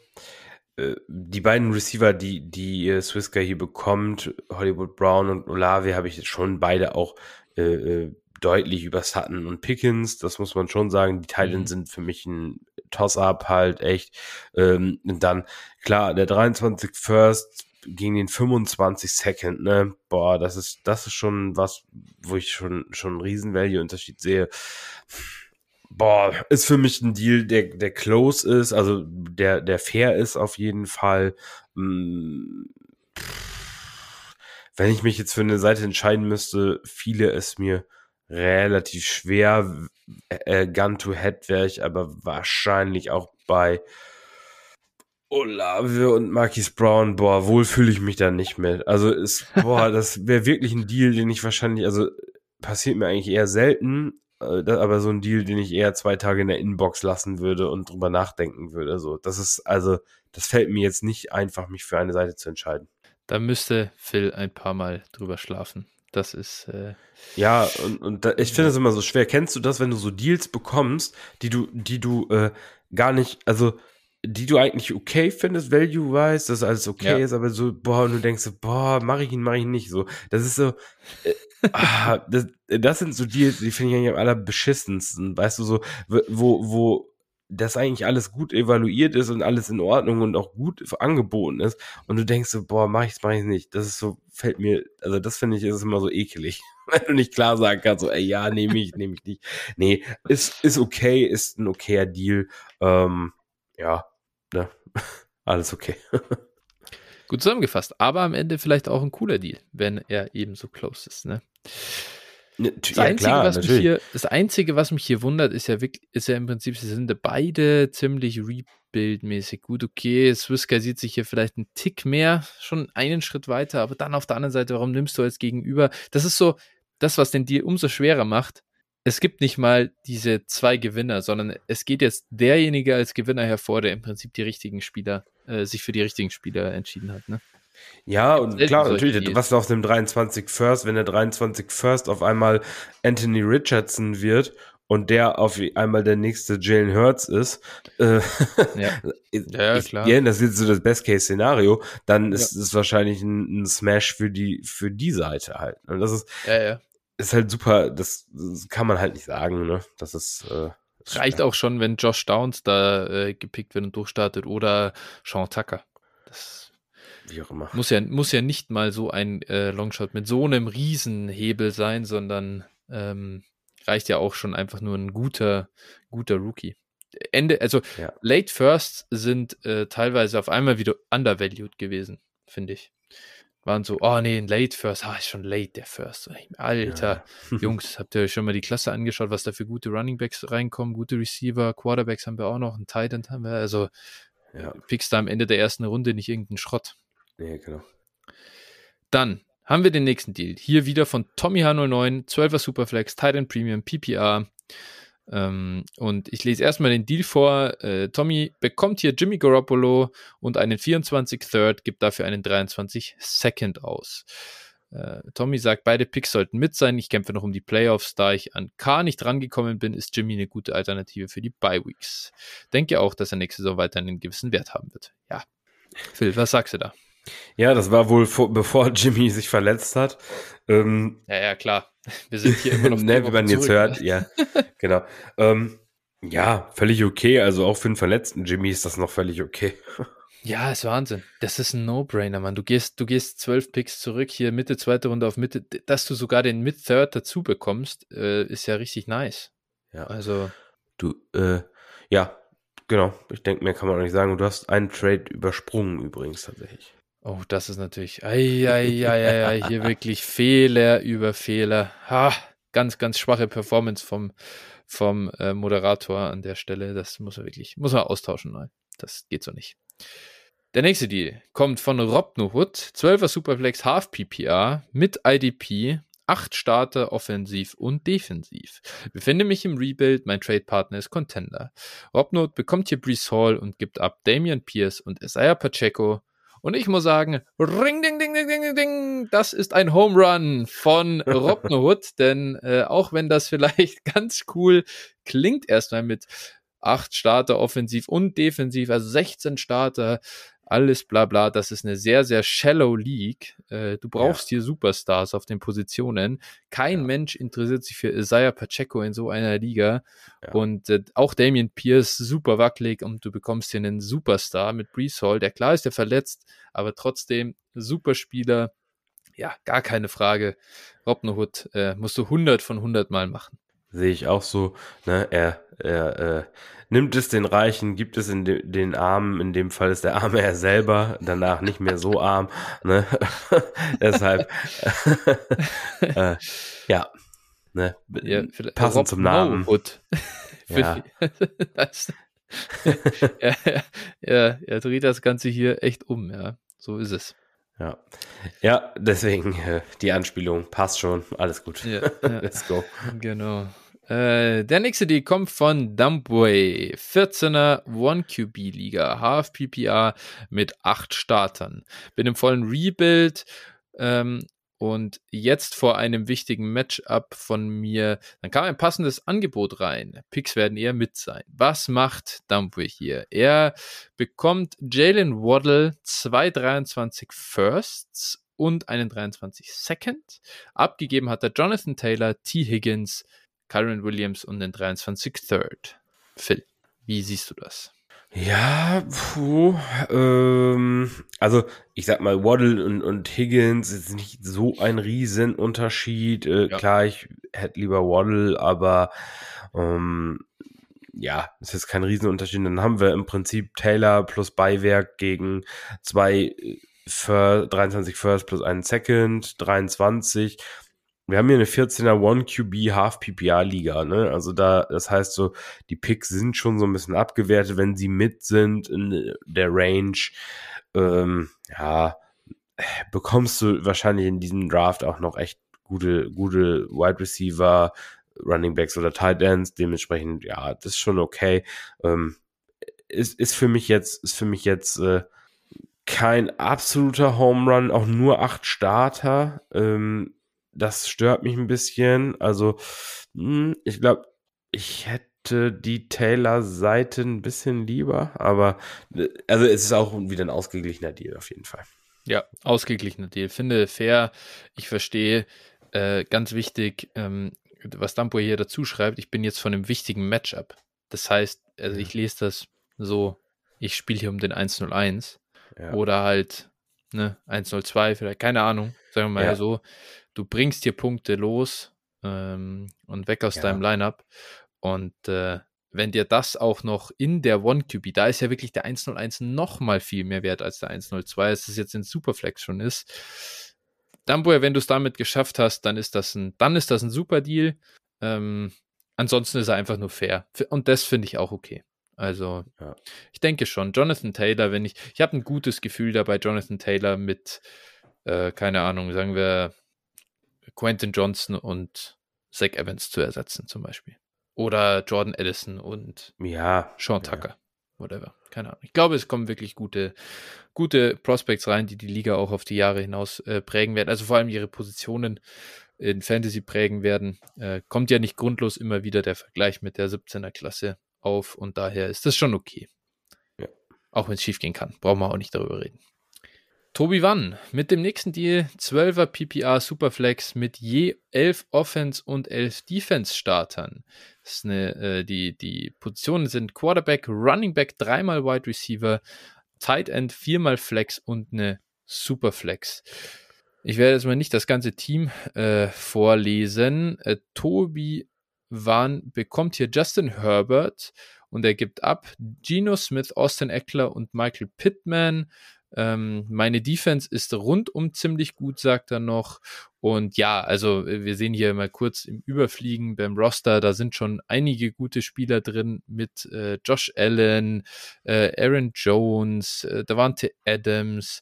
äh, die beiden Receiver, die die äh, Swiska hier bekommt, Hollywood Brown und Olave, habe ich schon beide auch äh, äh, deutlich über Sutton und Pickens. Das muss man schon sagen. Die Teilen mhm. sind für mich ein Toss-up halt echt. Ähm, und dann klar, der 23 First gegen den 25 Second, ne? Boah, das ist das ist schon was, wo ich schon schon einen riesen Value Unterschied sehe boah, ist für mich ein Deal, der, der close ist, also der, der fair ist auf jeden Fall. Hm, wenn ich mich jetzt für eine Seite entscheiden müsste, fiele es mir relativ schwer. Äh, Gun to Head wäre ich aber wahrscheinlich auch bei Olave und Marquis Brown, boah, wohl fühle ich mich da nicht mehr. Also ist, boah, das wäre wirklich ein Deal, den ich wahrscheinlich, also passiert mir eigentlich eher selten, äh, aber so ein Deal, den ich eher zwei Tage in der Inbox lassen würde und drüber nachdenken würde. So, das ist, also, das fällt mir jetzt nicht einfach, mich für eine Seite zu entscheiden. Da müsste Phil ein paar Mal drüber schlafen. Das ist. Äh, ja, und, und da, ich finde es immer so schwer. Kennst du das, wenn du so Deals bekommst, die du, die du äh, gar nicht, also die du eigentlich okay findest, value-wise, dass alles okay ja. ist, aber so, boah, und du denkst so, boah, mach ich ihn, mach ich ihn nicht so. Das ist so, äh, ah, das, das sind so Deals, die finde ich eigentlich am allerbeschissensten, weißt du, so, wo, wo das eigentlich alles gut evaluiert ist und alles in Ordnung und auch gut angeboten ist und du denkst so, boah, mach ich's, mach ich's nicht. Das ist so, fällt mir, also das finde ich, ist immer so ekelig. Wenn du nicht klar sagen kannst, so, ey, ja, nehme ich, nehme ich nicht. Nee, ist, ist okay, ist ein okayer Deal. Ähm, ja, alles okay. Gut zusammengefasst, aber am Ende vielleicht auch ein cooler Deal, wenn er eben so close ist, ne? Das, ja, Einzige, klar, was mich hier, das Einzige, was mich hier wundert, ist ja wirklich, ist ja im Prinzip, sie sind beide ziemlich Rebuild-mäßig gut. Okay, Swiska sieht sich hier vielleicht einen Tick mehr, schon einen Schritt weiter, aber dann auf der anderen Seite, warum nimmst du als Gegenüber? Das ist so das, was den Deal umso schwerer macht, es gibt nicht mal diese zwei Gewinner, sondern es geht jetzt derjenige als Gewinner hervor, der im Prinzip die richtigen Spieler, äh, sich für die richtigen Spieler entschieden hat. Ne? Ja, und klar, natürlich, was auf dem 23 First, wenn der 23 First auf einmal Anthony Richardson wird und der auf einmal der nächste Jalen Hurts ist, äh, ja. ja, ich, klar. Ja, das ist so das Best-Case-Szenario, dann ist es wahrscheinlich ein, ein, Smash für die, für die Seite halt. Und das ist, ja, ja ist halt super, das, das, kann man halt nicht sagen, ne? Das ist. Äh, Reicht schwer. auch schon, wenn Josh Downs da äh, gepickt wird und durchstartet oder Sean Tucker. Das Wie auch immer. Muss ja, muss ja nicht mal so ein äh, Longshot mit so einem Riesenhebel sein, sondern ähm, reicht ja auch schon einfach nur ein guter, guter Rookie. Ende, also ja. Late First sind äh, teilweise auf einmal wieder undervalued gewesen, finde ich waren so, oh nee, ein Late First, ah, ist schon late der First. Alter, ja. Jungs, habt ihr euch schon mal die Klasse angeschaut, was da für gute Running Backs reinkommen, gute Receiver, Quarterbacks haben wir auch noch, ein Titan haben wir, also ja. pickst da am Ende der ersten Runde nicht irgendeinen Schrott. Nee, genau. Dann haben wir den nächsten Deal. Hier wieder von Tommy H09, 12er Superflex, Titan Premium, PPR, ähm, und ich lese erstmal den Deal vor. Äh, Tommy bekommt hier Jimmy Garoppolo und einen 24 Third, gibt dafür einen 23 Second aus. Äh, Tommy sagt, beide Picks sollten mit sein. Ich kämpfe noch um die Playoffs. Da ich an K nicht rangekommen bin, ist Jimmy eine gute Alternative für die Bye Weeks. Denke auch, dass er nächste Saison weiter einen gewissen Wert haben wird. Ja. Phil, was sagst du da? Ja, das war wohl vor, bevor Jimmy sich verletzt hat. Ähm, ja, ja, klar. Wir sind hier immer noch. ne, wie man jetzt hört, ne? ja, genau. Ähm, ja, völlig okay. Also auch für einen verletzten Jimmy ist das noch völlig okay. Ja, ist Wahnsinn. Das ist ein No-Brainer, Mann. Du gehst, du gehst zwölf Picks zurück, hier Mitte, zweite Runde auf Mitte. Dass du sogar den Mid-Third dazu bekommst, äh, ist ja richtig nice. Ja. Also. Du, äh, ja, genau. Ich denke, mehr kann man auch nicht sagen. Und du hast einen Trade übersprungen übrigens tatsächlich. Oh, das ist natürlich, ei, ei, ei, ei, hier wirklich Fehler über Fehler. Ha, ganz, ganz schwache Performance vom, vom äh, Moderator an der Stelle. Das muss er wirklich, muss man austauschen. Nein, das geht so nicht. Der nächste Deal kommt von Rob Nohut, 12er Superflex Half PPR mit IDP, 8 Starter offensiv und defensiv. Befinde mich im Rebuild, mein Trade-Partner ist Contender. Robnot bekommt hier Brees Hall und gibt ab Damian Pierce und Isaiah Pacheco und ich muss sagen, ring, ding, ding, ding, ding, ding, das ist ein Home Run von Robner denn äh, auch wenn das vielleicht ganz cool klingt erstmal mit acht Starter offensiv und defensiv, also 16 Starter, alles bla bla. Das ist eine sehr, sehr shallow League. Äh, du brauchst ja. hier Superstars auf den Positionen. Kein ja. Mensch interessiert sich für Isaiah Pacheco in so einer Liga. Ja. Und äh, auch Damian Pierce super wackelig und du bekommst hier einen Superstar mit Brees Hall. Der klar ist der verletzt, aber trotzdem super Spieler. Ja, gar keine Frage. Robner Hood äh, musst du 100 von 100 Mal machen. Sehe ich auch so. Ne? Er, er äh, nimmt es den Reichen, gibt es in de, den Armen. In dem Fall ist der Arme er selber, danach nicht mehr so arm. Ne? Deshalb, äh, ja. Ne? Ja, Passend zum Namen. ja. er, er, er dreht das Ganze hier echt um, ja. So ist es. Ja, ja deswegen äh, die Anspielung passt schon. Alles gut. Ja, ja. Let's go. Genau. Äh, der nächste die kommt von Dumpway. 14er One-QB-Liga, Half PPR mit 8 Startern. Bin im vollen Rebuild ähm, und jetzt vor einem wichtigen Matchup von mir, dann kam ein passendes Angebot rein. Picks werden eher mit sein. Was macht Dumpway hier? Er bekommt Jalen Waddle 223 Firsts und einen 23 Second. Abgegeben hat er Jonathan Taylor, T. Higgins, Kyron Williams und den 23 Third. Phil, wie siehst du das? Ja, puh, ähm, also ich sag mal, Waddle und, und Higgins ist nicht so ein Riesenunterschied. Äh, ja. Klar, ich hätte lieber Waddle, aber ähm, ja, es ist kein Riesenunterschied. Dann haben wir im Prinzip Taylor plus Beiwerk gegen zwei für 23 First plus einen Second, 23 wir haben hier eine 14er One QB Half PPR Liga, ne? Also da, das heißt so, die Picks sind schon so ein bisschen abgewertet, wenn sie mit sind in der Range. Ähm, ja, bekommst du wahrscheinlich in diesem Draft auch noch echt gute, gute Wide Receiver, Running Backs oder Tight Ends. Dementsprechend, ja, das ist schon okay. Ähm, ist, ist für mich jetzt, ist für mich jetzt äh, kein absoluter Home Run, auch nur acht Starter. Ähm, das stört mich ein bisschen. Also, hm, ich glaube, ich hätte die Taylor-Seite ein bisschen lieber, aber äh, also es ist auch wieder ein ausgeglichener Deal auf jeden Fall. Ja, ausgeglichener Deal. Finde fair. Ich verstehe. Äh, ganz wichtig, ähm, was Dampo hier dazu schreibt, ich bin jetzt von einem wichtigen Matchup. Das heißt, also ich lese das so, ich spiele hier um den 101 ja. oder halt ne, 102, vielleicht, keine Ahnung, sagen wir mal ja. so du bringst dir Punkte los ähm, und weg aus ja. deinem Lineup. Und äh, wenn dir das auch noch in der One-QB, da ist ja wirklich der 101 noch mal viel mehr wert als der 102, als es jetzt in Superflex schon ist. Dann, woher, wenn du es damit geschafft hast, dann ist das ein, dann ist das ein super Deal. Ähm, ansonsten ist er einfach nur fair. Und das finde ich auch okay. Also, ja. ich denke schon. Jonathan Taylor, wenn ich, ich habe ein gutes Gefühl dabei, Jonathan Taylor mit, äh, keine Ahnung, sagen wir Quentin Johnson und Zach Evans zu ersetzen, zum Beispiel. Oder Jordan Edison und ja, Sean Tucker. Ja. Whatever. Keine Ahnung. Ich glaube, es kommen wirklich gute, gute Prospects rein, die die Liga auch auf die Jahre hinaus äh, prägen werden. Also vor allem ihre Positionen in Fantasy prägen werden. Äh, kommt ja nicht grundlos immer wieder der Vergleich mit der 17er Klasse auf und daher ist das schon okay. Ja. Auch wenn es schief gehen kann. Brauchen wir auch nicht darüber reden. Tobi Wann mit dem nächsten Deal 12er PPR Superflex mit je 11 Offense und 11 Defense Startern. Eine, äh, die, die Positionen sind Quarterback, Running Back, dreimal Wide Receiver, Tight End, viermal Flex und eine Superflex. Ich werde jetzt mal nicht das ganze Team äh, vorlesen. Äh, Tobi Wann bekommt hier Justin Herbert und er gibt ab Geno Smith, Austin Eckler und Michael Pittman. Ähm, meine Defense ist rundum ziemlich gut, sagt er noch. Und ja, also äh, wir sehen hier mal kurz im Überfliegen beim Roster, da sind schon einige gute Spieler drin mit äh, Josh Allen, äh, Aaron Jones, äh, Davante Adams,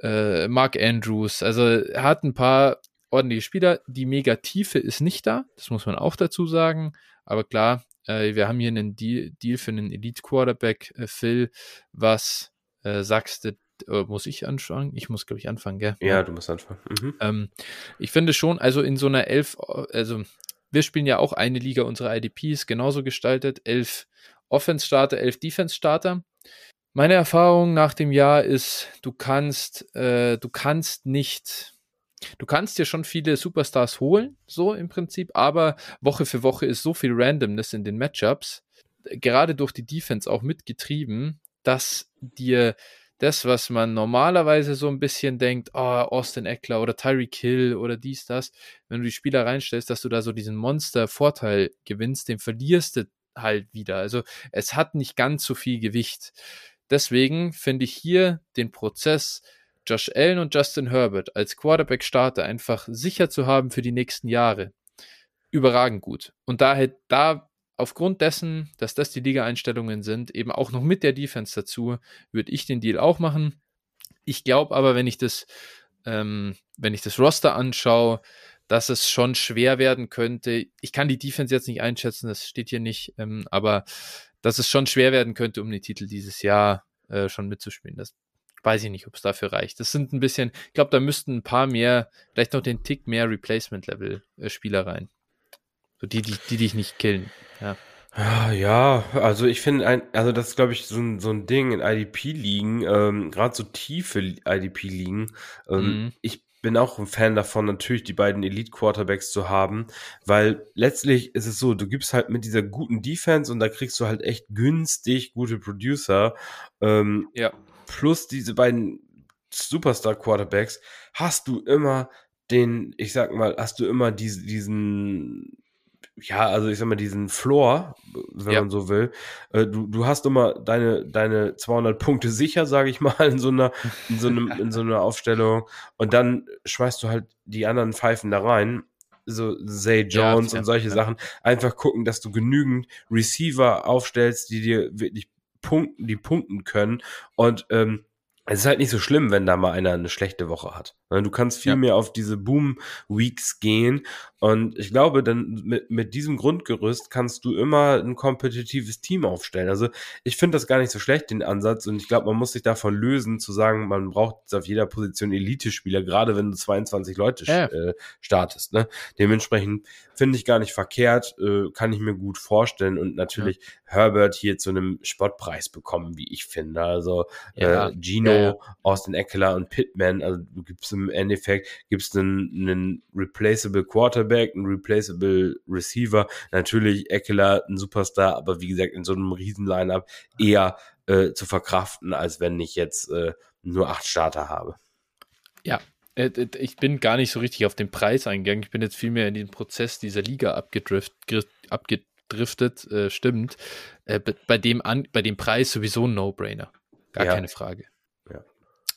äh, Mark Andrews. Also er hat ein paar ordentliche Spieler. Die mega Tiefe ist nicht da, das muss man auch dazu sagen. Aber klar, äh, wir haben hier einen Deal, Deal für einen Elite Quarterback, äh, Phil. Was sagst du äh, muss ich anfangen? Ich muss, glaube ich, anfangen, gell? Ja, du musst anfangen. Mhm. Ähm, ich finde schon, also in so einer elf, also wir spielen ja auch eine Liga, unsere IDP ist genauso gestaltet, elf Offense-Starter, elf Defense-Starter. Meine Erfahrung nach dem Jahr ist, du kannst, äh, du kannst nicht, du kannst dir schon viele Superstars holen, so im Prinzip, aber Woche für Woche ist so viel Randomness in den Matchups, gerade durch die Defense auch mitgetrieben, dass dir das, was man normalerweise so ein bisschen denkt, oh, Austin Eckler oder Tyreek Hill oder dies, das, wenn du die Spieler reinstellst, dass du da so diesen Monster-Vorteil gewinnst, den verlierst du halt wieder. Also es hat nicht ganz so viel Gewicht. Deswegen finde ich hier den Prozess, Josh Allen und Justin Herbert als Quarterback-Starter einfach sicher zu haben für die nächsten Jahre, überragend gut. Und da, da aufgrund dessen, dass das die Liga-Einstellungen sind, eben auch noch mit der Defense dazu, würde ich den Deal auch machen. Ich glaube aber, wenn ich das, ähm, wenn ich das Roster anschaue, dass es schon schwer werden könnte. Ich kann die Defense jetzt nicht einschätzen, das steht hier nicht, ähm, aber dass es schon schwer werden könnte, um den Titel dieses Jahr äh, schon mitzuspielen. Das weiß ich nicht, ob es dafür reicht. Das sind ein bisschen, ich glaube, da müssten ein paar mehr, vielleicht noch den Tick mehr Replacement-Level-Spieler äh, rein. So die, die, die dich nicht killen. Ja. Ah, ja, also ich finde, also das ist, glaube ich, so ein, so ein Ding in IDP-Ligen, ähm, gerade so tiefe IDP-Ligen. Ähm, mhm. Ich bin auch ein Fan davon, natürlich die beiden Elite-Quarterbacks zu haben, weil letztlich ist es so, du gibst halt mit dieser guten Defense und da kriegst du halt echt günstig gute Producer. Ähm, ja. Plus diese beiden Superstar-Quarterbacks hast du immer den, ich sag mal, hast du immer diese, diesen ja, also ich sag mal, diesen Floor, wenn ja. man so will. Äh, du, du hast immer deine, deine 200 Punkte sicher, sage ich mal, in so einer, in so einem, in so einer Aufstellung. Und dann schmeißt du halt die anderen Pfeifen da rein. So Zay Jones ja, und solche ja. Sachen. Einfach gucken, dass du genügend Receiver aufstellst, die dir wirklich punkten, die punkten können. Und ähm, es ist halt nicht so schlimm, wenn da mal einer eine schlechte Woche hat. Ne, du kannst viel ja. mehr auf diese Boom-Weeks gehen. Und ich glaube, dann mit, mit diesem Grundgerüst kannst du immer ein kompetitives Team aufstellen. Also ich finde das gar nicht so schlecht, den Ansatz. Und ich glaube, man muss sich davon lösen, zu sagen, man braucht auf jeder Position Elite-Spieler, gerade wenn du 22 Leute ja. äh, startest. Ne? Dementsprechend finde ich gar nicht verkehrt, äh, kann ich mir gut vorstellen. Und natürlich ja. Herbert hier zu einem Spottpreis bekommen, wie ich finde. Also äh, Gino, Austin Eckler und Pittman, also du gibst im Endeffekt gibt's einen, einen replaceable Quarterback, einen replaceable Receiver, natürlich Eckler, ein Superstar, aber wie gesagt, in so einem riesen Lineup eher äh, zu verkraften, als wenn ich jetzt äh, nur acht Starter habe. Ja, äh, ich bin gar nicht so richtig auf den Preis eingegangen. Ich bin jetzt vielmehr in den Prozess dieser Liga abgedriftet, abgedriftet äh, stimmt. Äh, bei, dem an, bei dem Preis sowieso ein No-Brainer. Gar ja. keine Frage.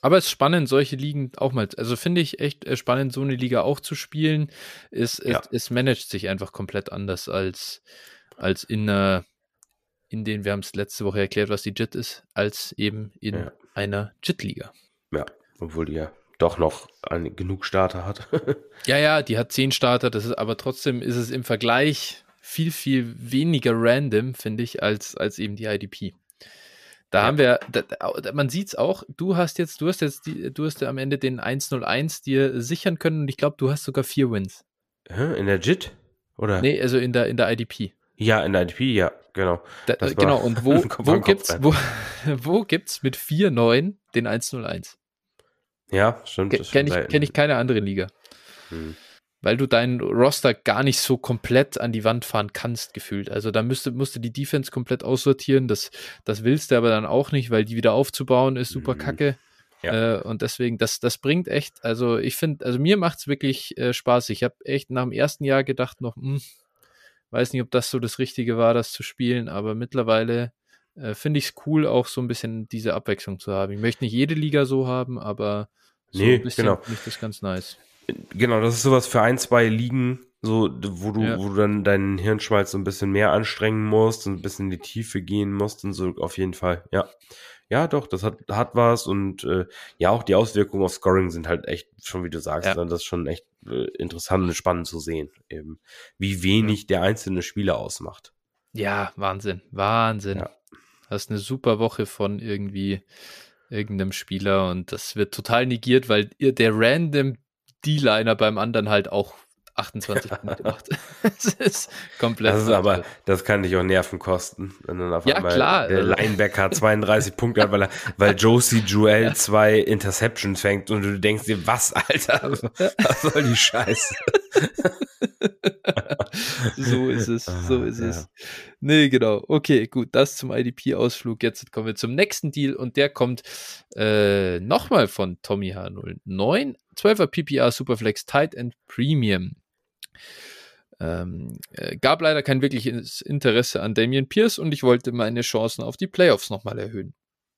Aber es ist spannend, solche Ligen auch mal, also finde ich echt äh, spannend, so eine Liga auch zu spielen. Es, ja. es, es managt sich einfach komplett anders als, als in einer, in den, wir haben es letzte Woche erklärt, was die JIT ist, als eben in ja. einer JIT-Liga. Ja, obwohl die ja doch noch eine, genug Starter hat. ja, ja, die hat zehn Starter, das ist aber trotzdem ist es im Vergleich viel, viel weniger random, finde ich, als, als eben die IDP. Da ja. haben wir, da, da, man sieht es auch, du hast jetzt, du hast jetzt, die, du hast ja am Ende den 1-0-1 dir sichern können und ich glaube, du hast sogar vier Wins. In der JIT? Oder? Nee, also in der, in der IDP. Ja, in der IDP, ja, genau. Da, genau, und wo, wo gibt's, wo, wo gibt's mit 4-9 den 1-0-1? Ja, stimmt. Kenne ich, kenn ich keine andere Liga. Hm weil du deinen Roster gar nicht so komplett an die Wand fahren kannst, gefühlt. Also da müsste, musst du die Defense komplett aussortieren. Das, das willst du aber dann auch nicht, weil die wieder aufzubauen ist super mhm. kacke. Ja. Äh, und deswegen, das, das bringt echt, also ich finde, also mir macht es wirklich äh, Spaß. Ich habe echt nach dem ersten Jahr gedacht noch, mh, hm, weiß nicht, ob das so das Richtige war, das zu spielen, aber mittlerweile äh, finde ich es cool, auch so ein bisschen diese Abwechslung zu haben. Ich möchte nicht jede Liga so haben, aber so nee, ein bisschen genau. finde ich das ganz nice. Genau, das ist sowas für ein, zwei Ligen, so, wo du, ja. wo du dann deinen Hirnschmalz so ein bisschen mehr anstrengen musst und ein bisschen in die Tiefe gehen musst und so auf jeden Fall, ja. Ja, doch, das hat, hat was und äh, ja, auch die Auswirkungen auf Scoring sind halt echt, schon wie du sagst, ja. dann das ist schon echt äh, interessant und spannend zu sehen, eben, wie wenig ja. der einzelne Spieler ausmacht. Ja, Wahnsinn, Wahnsinn. Ja. Das ist eine super Woche von irgendwie irgendeinem Spieler und das wird total negiert, weil der random D-Liner beim anderen halt auch 28 Punkte macht. das ist komplett. Das ist aber, das kann dich auch Nerven kosten, wenn dann auf ja, einmal klar. der Linebacker 32 Punkte hat, weil, er, weil Josie Joel zwei Interceptions fängt und du denkst dir, was, Alter? Was soll die Scheiße? so ist es, so ist ja. es. Nee, genau. Okay, gut, das zum IDP-Ausflug. Jetzt kommen wir zum nächsten Deal und der kommt äh, nochmal von Tommy H09. 12er PPR Superflex Tight End Premium. Ähm, äh, gab leider kein wirkliches Interesse an Damian Pierce und ich wollte meine Chancen auf die Playoffs nochmal erhöhen.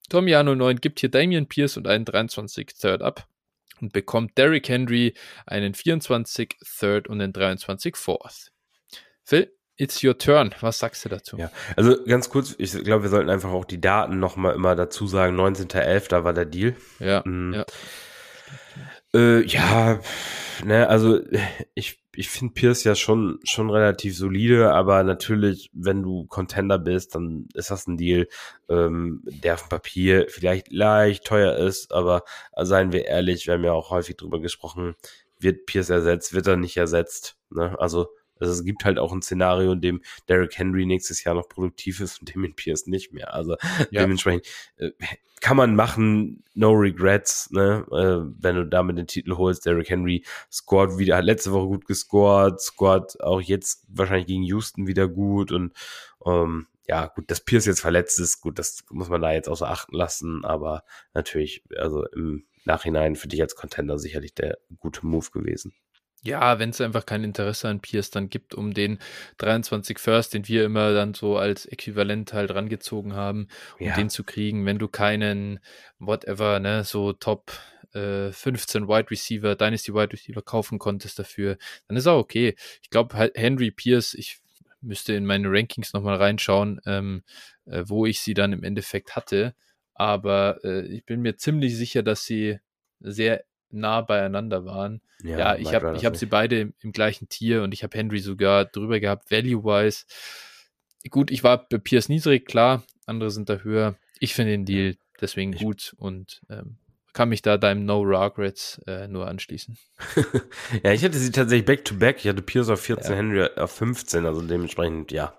Tomiano 9 gibt hier Damian Pierce und einen 23 Third ab und bekommt Derrick Henry einen 24 Third und einen 23 Fourth. Phil, it's your turn. Was sagst du dazu? Ja, also ganz kurz, ich glaube, wir sollten einfach auch die Daten nochmal immer dazu sagen. 19.11. war der Deal. Ja, Mhm. ja. Äh, ja, ne, also ich, ich finde Pierce ja schon, schon relativ solide, aber natürlich, wenn du Contender bist, dann ist das ein Deal, ähm, der auf dem Papier vielleicht leicht teuer ist, aber seien wir ehrlich, wir haben ja auch häufig drüber gesprochen, wird Pierce ersetzt, wird er nicht ersetzt, ne, also also es gibt halt auch ein Szenario, in dem Derrick Henry nächstes Jahr noch produktiv ist und dem in Pierce nicht mehr. Also Ja. dementsprechend äh, kann man machen, no regrets, ne? Äh, wenn du damit den Titel holst. Derrick Henry scored wieder, hat letzte Woche gut gescored, scored auch jetzt wahrscheinlich gegen Houston wieder gut und ähm, ja, gut, dass Pierce jetzt verletzt ist, gut, das muss man da jetzt außer achten lassen, aber natürlich, also im Nachhinein für dich als Contender sicherlich der gute Move gewesen. Ja, wenn es einfach kein Interesse an Pierce dann gibt, um den 23 First, den wir immer dann so als Äquivalent halt rangezogen haben, um Ja. den zu kriegen, wenn du keinen, whatever, ne, so Top äh, 15 Wide Receiver, Dynasty Wide Receiver kaufen konntest dafür, dann ist auch okay. Ich glaube, Henry Pierce, ich müsste in meine Rankings nochmal reinschauen, ähm, äh, wo ich sie dann im Endeffekt hatte, aber äh, ich bin mir ziemlich sicher, dass sie sehr nah beieinander waren. Ja, ich Mike habe ich hab nicht. sie beide im, im gleichen Tier und ich habe Henry sogar drüber gehabt, value-wise. Gut, ich war bei Pierce niedrig, klar, andere sind da höher. Ich finde den Deal deswegen Ich- gut und ähm, kann mich da deinem No Regrets äh, nur anschließen. ja, ich hatte sie tatsächlich back-to-back. Ich hatte Pierce auf 14, Ja. Henry auf 15, also dementsprechend, ja,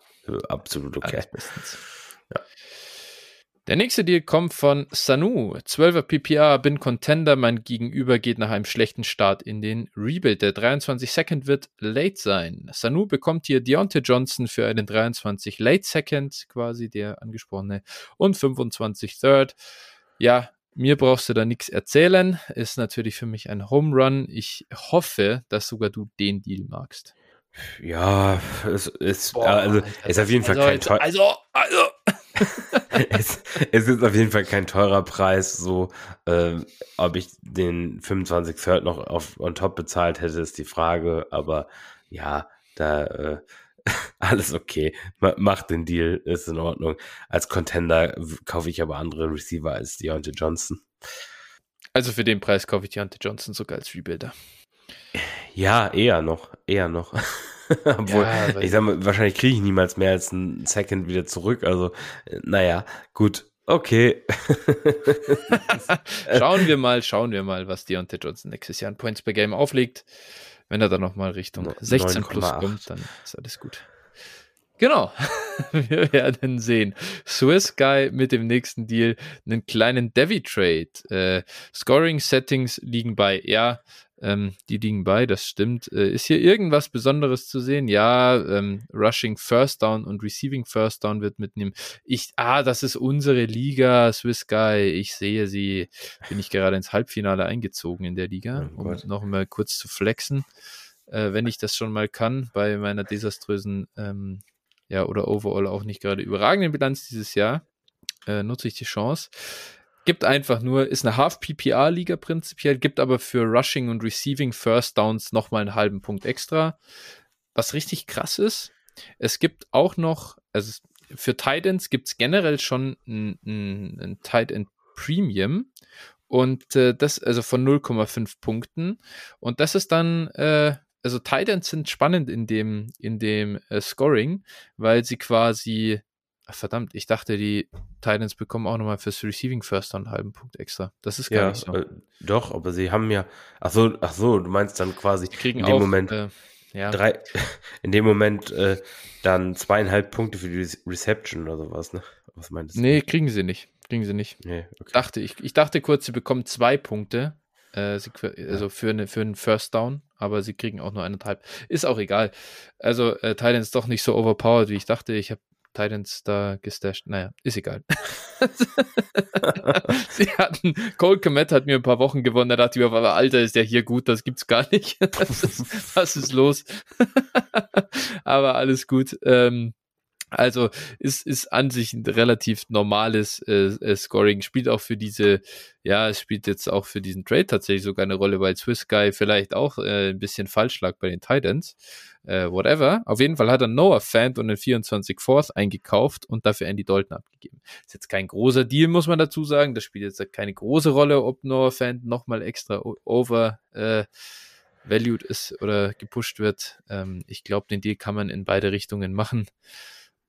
absolut okay. Alles bestens. Der nächste Deal kommt von Sanu. 12er PPR, bin Contender. Mein Gegenüber geht nach einem schlechten Start in den Rebuild. Der 23 Second wird late sein. Sanu bekommt hier Deontay Johnson für einen 23 Late Second, quasi der angesprochene, und 25 Third. Ja, mir brauchst du da nichts erzählen. Ist natürlich für mich ein Home Run. Ich hoffe, dass sogar du den Deal magst. Ja, es ist, also, Alter, ist auf jeden Fall also, kein teuer, Also, also. es, es ist auf jeden Fall kein teurer Preis. So, äh, ob ich den 25 Third noch auf on top bezahlt hätte, ist die Frage. Aber ja, da äh, alles okay. Ma- Mach den Deal, ist in Ordnung. Als Contender kaufe ich aber andere Receiver als Deontay Johnson. Also für den Preis kaufe ich Deontay Johnson sogar als Rebuilder. Ja, eher noch, eher noch. Obwohl, Ja, ich sag mal, wahrscheinlich kriege ich niemals mehr als einen Second wieder zurück. Also, äh, naja, gut, okay. schauen wir mal, schauen wir mal, was Deontay Johnson nächstes Jahr an Points per Game auflegt. Wenn er dann nochmal Richtung No- 16 plus 9,8. kommt, dann ist alles gut. Genau. wir werden sehen. Swiss Guy mit dem nächsten Deal einen kleinen Devi Trade. Äh, Scoring Settings liegen bei, ja, ähm, die liegen bei, das stimmt. Äh, ist hier irgendwas Besonderes zu sehen? Ja, ähm, Rushing First Down und Receiving First Down wird mitnehmen. Ich, ah, das ist unsere Liga, Swiss Guy. Ich sehe sie. Bin ich gerade ins Halbfinale eingezogen in der Liga, Oh um noch mal kurz zu flexen. Äh, wenn ich das schon mal kann, bei meiner desaströsen, ähm, ja, oder overall auch nicht gerade überragenden Bilanz dieses Jahr, äh, nutze ich die Chance. Gibt einfach nur, ist eine Half-PPR-Liga prinzipiell, gibt aber für Rushing und Receiving First Downs nochmal einen halben Punkt extra. Was richtig krass ist, es gibt auch noch, also für Titans gibt es generell schon ein, ein, ein Tight Premium und äh, das, also von 0,5 Punkten. Und das ist dann, äh, also Titans sind spannend in dem, in dem äh, Scoring, weil sie quasi, verdammt, ich dachte, die Titans bekommen auch nochmal fürs Receiving First Down einen halben Punkt extra. Das ist gar Ja, nicht so. äh, doch, aber sie haben ja, ach so, ach so, du meinst dann quasi Die kriegen in dem auch, Moment äh, ja, drei, in dem Moment äh, dann zweieinhalb Punkte für die Re- Reception oder sowas, ne? Was meinst du? nee, kriegen sie nicht. Kriegen sie nicht. Nee, okay. Dachte ich. Ich dachte kurz, sie bekommen zwei Punkte. Äh, sie, also für, eine, für einen First Down, aber sie kriegen auch nur eineinhalb. Ist auch egal. Also äh, Titans doch nicht so overpowered, wie ich dachte. Ich habe Titans da gestasht. Naja, ist egal. sie hatten, Cole Komet hat mir ein paar Wochen gewonnen, da dachte ich mir, einmal, Alter, ist der hier gut, das gibt's gar nicht. was, ist, was ist los? aber alles gut. Ähm, Also ist, ist an sich ein relativ normales äh, äh, Scoring. Spielt auch für diese, ja, es spielt jetzt auch für diesen Trade tatsächlich sogar eine Rolle, weil Swiss Guy vielleicht auch äh, ein bisschen falsch lag bei den Titans. Äh, whatever. Auf jeden Fall hat er Noah Fant und den 24 Fourth eingekauft und dafür Andy Dalton abgegeben. Ist jetzt kein großer Deal, muss man dazu sagen. Das spielt jetzt keine große Rolle, ob Noah Fant nochmal extra over äh, valued ist oder gepusht wird. Ähm, ich glaube, den Deal kann man in beide Richtungen machen.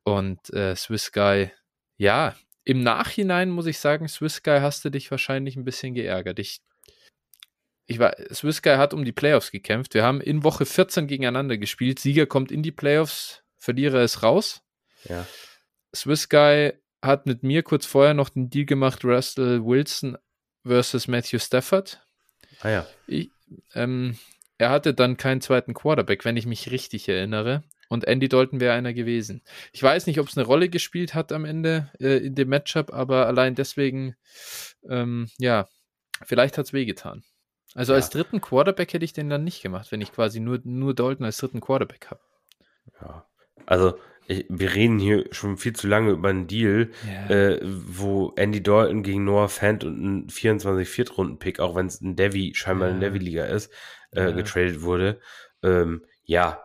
Und äh, Swiss Guy, ja, im Nachhinein muss ich sagen, Swiss Guy hast du dich wahrscheinlich ein bisschen geärgert. Ich, ich war, Swiss Guy hat um die Playoffs gekämpft. Wir haben in Woche 14 gegeneinander gespielt. Sieger kommt in die Playoffs, Verlierer ist raus. Ja. Swiss Guy hat mit mir kurz vorher noch den Deal gemacht, Russell Wilson versus Matthew Stafford. Ah ja. Ich, ähm, er hatte dann keinen zweiten Quarterback, wenn ich mich richtig erinnere. Und Andy Dalton wäre einer gewesen. Ich weiß nicht, ob es eine Rolle gespielt hat am Ende äh, in dem Matchup, aber allein deswegen, ähm, ja, vielleicht hat es wehgetan. Also ja. als dritten Quarterback hätte ich den dann nicht gemacht, wenn ich quasi nur, nur Dalton als dritten Quarterback habe. Ja, also ich, wir reden hier schon viel zu lange über einen Deal, yeah. äh, wo Andy Dalton gegen Noah Fant und ein 24 Viertrunden-Pick, auch wenn es ein Devi, scheinbar yeah. eine Devi-Liga ist, äh, yeah. getradet wurde. Ähm, ja,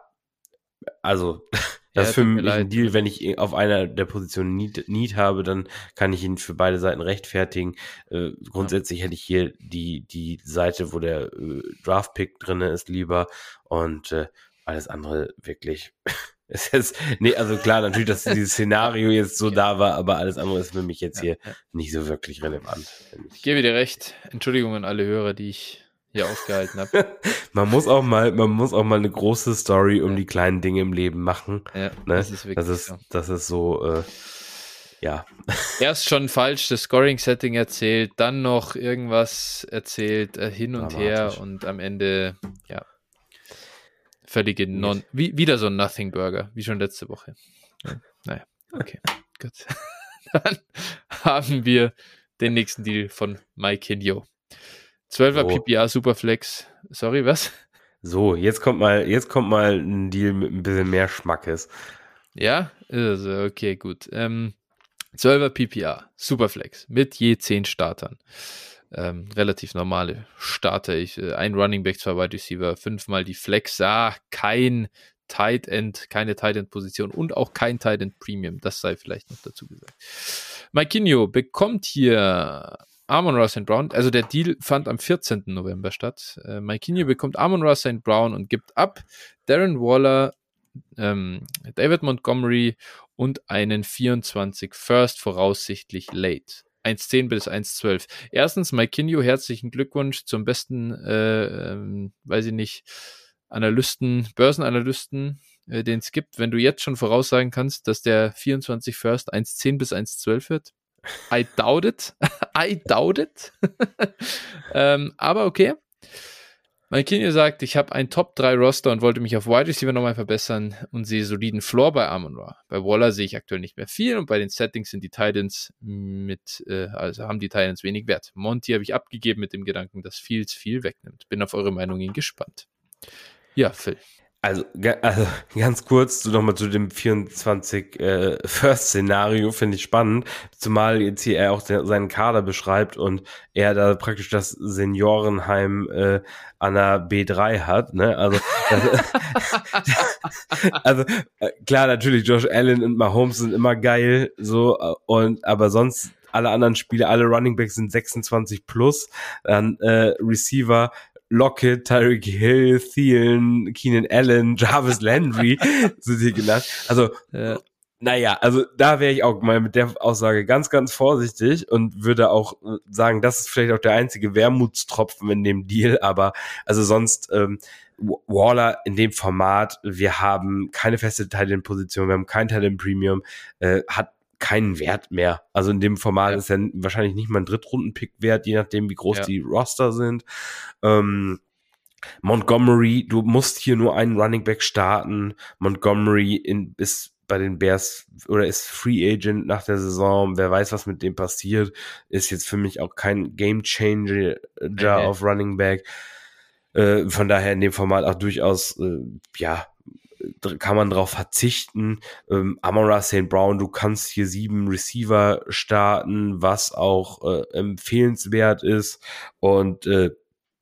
also, das ist für mich ein Deal, wenn ich auf einer der Positionen Need, Need habe, dann kann ich ihn für beide Seiten rechtfertigen. Äh, grundsätzlich ja. hätte ich hier die, die Seite, wo der äh, Draft-Pick drin ist, lieber und äh, alles andere wirklich. Ist, nee, also klar, natürlich, dass dieses Szenario jetzt so da war, aber alles andere ist für mich jetzt hier ja. nicht so wirklich relevant. Ich gebe dir recht. Entschuldigung an alle Hörer, die ich hier aufgehalten habe. man muss auch mal, man muss auch mal eine große Story um ja. die kleinen Dinge im Leben machen. Ja, ne? das ist wirklich das ist, so. Das ist so, äh, ja. Erst schon falsch das Scoring-Setting erzählt, dann noch irgendwas erzählt, äh, hin und her und am Ende, ja, völlige Non, wie, wieder so ein Nothing Burger, wie schon letzte Woche. Ja, naja, okay, gut. Dann haben wir den nächsten Deal von Mike Hinjo. 12er so. PPA Superflex. Sorry, was? So, jetzt kommt mal, jetzt kommt mal ein Deal mit ein bisschen mehr Schmackes. Ja, also, okay, gut. Ähm, 12er PPA Superflex mit je 10 Startern. Ähm, relativ normale Starter. Ich, äh, ein Running Back, zwei Wide Receiver, fünfmal die Flex. Ah, kein Tight End, keine Tight End Position und auch kein Tight End Premium. Das sei vielleicht noch dazu gesagt. Maikinho bekommt hier Amon Ross St. Brown, also der Deal fand am 14. November statt. Äh, Mike Kinyo bekommt Amon Ross St. Brown und gibt ab Darren Waller, ähm, David Montgomery und einen 24 First voraussichtlich late. 1.10 bis 1.12. Erstens, Mike Kinyo, herzlichen Glückwunsch zum besten, äh, ähm, weiß ich nicht, Analysten, Börsenanalysten, äh, den es gibt. Wenn du jetzt schon voraussagen kannst, dass der 24 First 1.10 bis 1.12 wird, I doubt it. I doubt it. ähm, aber okay. Mein Kind sagt, ich habe ein Top 3 Roster und wollte mich auf Wide Receiver nochmal verbessern und sehe soliden Floor bei Amon Ra. Bei Waller sehe ich aktuell nicht mehr viel und bei den Settings sind die Titans mit, äh, also haben die Titans wenig Wert. Monty habe ich abgegeben mit dem Gedanken, dass Fields viel wegnimmt. Bin auf eure Meinungen gespannt. Ja, Phil. Also, also ganz kurz so nochmal zu dem 24 äh, First-Szenario, finde ich spannend. Zumal jetzt hier er auch seinen Kader beschreibt und er da praktisch das Seniorenheim äh, an der B3 hat. Ne? Also, das, also äh, klar, natürlich, Josh Allen und Mahomes sind immer geil, so, äh, und aber sonst alle anderen Spiele, alle Running Backs sind 26 plus, dann äh, Receiver Lockett, Tyreek Hill, Thielen, Keenan Allen, Jarvis Landry sind hier genannt. Also, ja. naja, also da wäre ich auch mal mit der Aussage ganz, ganz vorsichtig und würde auch sagen, das ist vielleicht auch der einzige Wermutstropfen in dem Deal, aber also sonst, ähm, Waller in dem Format, wir haben keine feste Titan-Position, wir haben kein Titan-Premium, äh, hat keinen Wert mehr. Also in dem Format ja. ist er wahrscheinlich nicht mal ein Drittrunden-Pick wert, je nachdem, wie groß ja. die Roster sind. Ähm, Montgomery, du musst hier nur einen Running Back starten. Montgomery in, ist bei den Bears oder ist Free Agent nach der Saison. Wer weiß, was mit dem passiert. Ist jetzt für mich auch kein Game Changer okay. auf Running Back. Äh, von daher in dem Format auch durchaus, äh, ja, kann man darauf verzichten. Ähm, Amara St. Brown, du kannst hier sieben Receiver starten, was auch äh, empfehlenswert ist. Und äh,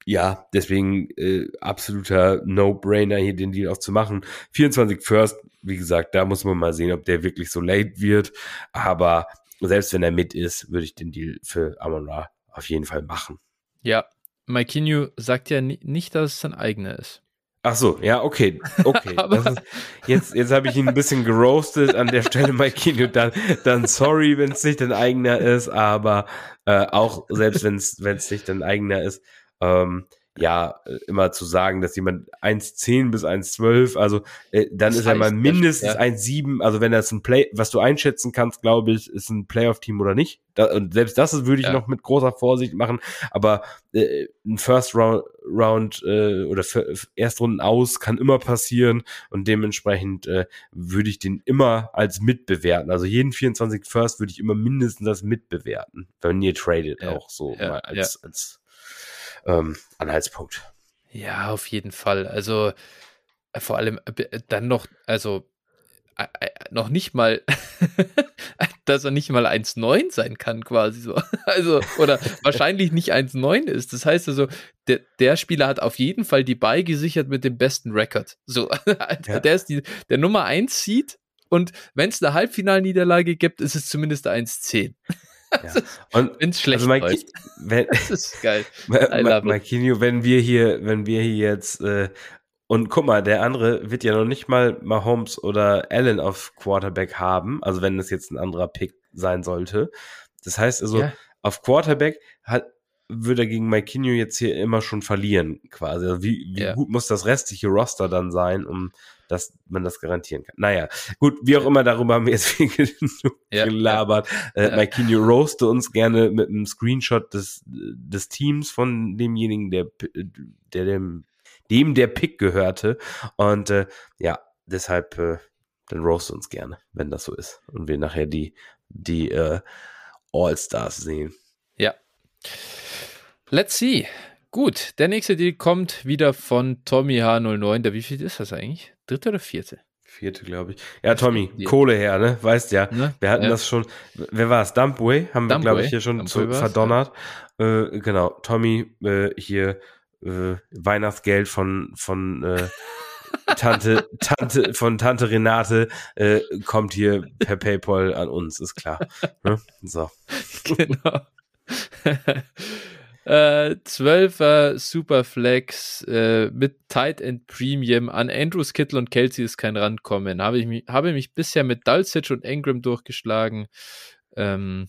ja, deswegen äh, absoluter No-Brainer, hier den Deal auch zu machen. 24 First, wie gesagt, da muss man mal sehen, ob der wirklich so late wird. Aber selbst wenn er mit ist, würde ich den Deal für Amon Ra auf jeden Fall machen. Ja, Maikinho sagt ja nicht, dass es sein eigener ist. Ach so, ja, okay, okay. ist, jetzt jetzt habe ich ihn ein bisschen geroastet an der Stelle, Maikinho. Dann, dann sorry, wenn es nicht dein eigener ist, aber äh, auch selbst wenn es nicht dein eigener ist, ähm, ja, äh, immer zu sagen, dass jemand 1,10 bis 1,12, also äh, dann das ist er mal mindestens ja. 1,7, also wenn das ein Play, was du einschätzen kannst, glaube ich, ist ein Playoff-Team oder nicht. Da, und selbst das würde ich ja. noch mit großer Vorsicht machen, aber äh, ein First Round, Round äh, oder Erstrunden aus kann immer passieren und dementsprechend äh, würde ich den immer als mitbewerten. Also jeden 24 First würde ich immer mindestens als mitbewerten, wenn ihr tradet ja. auch so mal als, als ähm, Anhaltspunkt. Ja, auf jeden Fall. Also äh, vor allem äh, dann noch, also äh, noch nicht mal, dass er nicht mal 1,9 sein kann, quasi so. Also, oder wahrscheinlich nicht 1,9 ist. Das heißt also, der, der Spieler hat auf jeden Fall die Bye gesichert mit dem besten Rekord. So, ja. der ist die, der Nummer 1 Seed und wenn es eine Halbfinalniederlage gibt, ist es zumindest 1,10. Ja. Und wenn es schlecht also Mike, läuft. Wenn, das ist geil. Marquinho, wenn wir hier, wenn wir hier jetzt äh, und guck mal, der andere wird ja noch nicht mal Mahomes oder Allen auf Quarterback haben, also wenn es jetzt ein anderer Pick sein sollte. Das heißt also, ja. auf Quarterback hat, würde er gegen Maikinho jetzt hier immer schon verlieren, quasi. Also wie, wie ja. gut muss das restliche Roster dann sein, um dass man das garantieren kann. Naja, gut, wie auch immer, darüber haben wir jetzt viel ja, gelabert. Ja. Äh, Maikinho roaste uns gerne mit einem Screenshot des, des Teams von demjenigen, der, der dem, dem der Pick gehörte. Und äh, ja, deshalb äh, dann roast uns gerne, wenn das so ist. Und wir nachher die, die äh, All-Stars sehen. Ja. Let's see. Gut, der nächste Deal kommt wieder von Tommy H09. Der wie viel ist das eigentlich? Dritte oder vierte? Vierte, glaube ich. Ja, Tommy, ja. Kohle her, ne? Weißt ja. Ne? Wir hatten ja. das schon. Wer war es? Dumpway haben wir, glaube ich, hier schon zu, verdonnert. Ja. Äh, genau, Tommy, äh, hier äh, Weihnachtsgeld von, von äh, Tante, Tante, von Tante Renate äh, kommt hier per PayPal an uns, ist klar. Ne? So. Genau. Äh, 12er Superflex äh, mit Tight End Premium. An Andrews, Kittle und Kelsey ist kein Randkommen. Habe ich mich, habe mich bisher mit Dulcich und Engram durchgeschlagen. Ähm,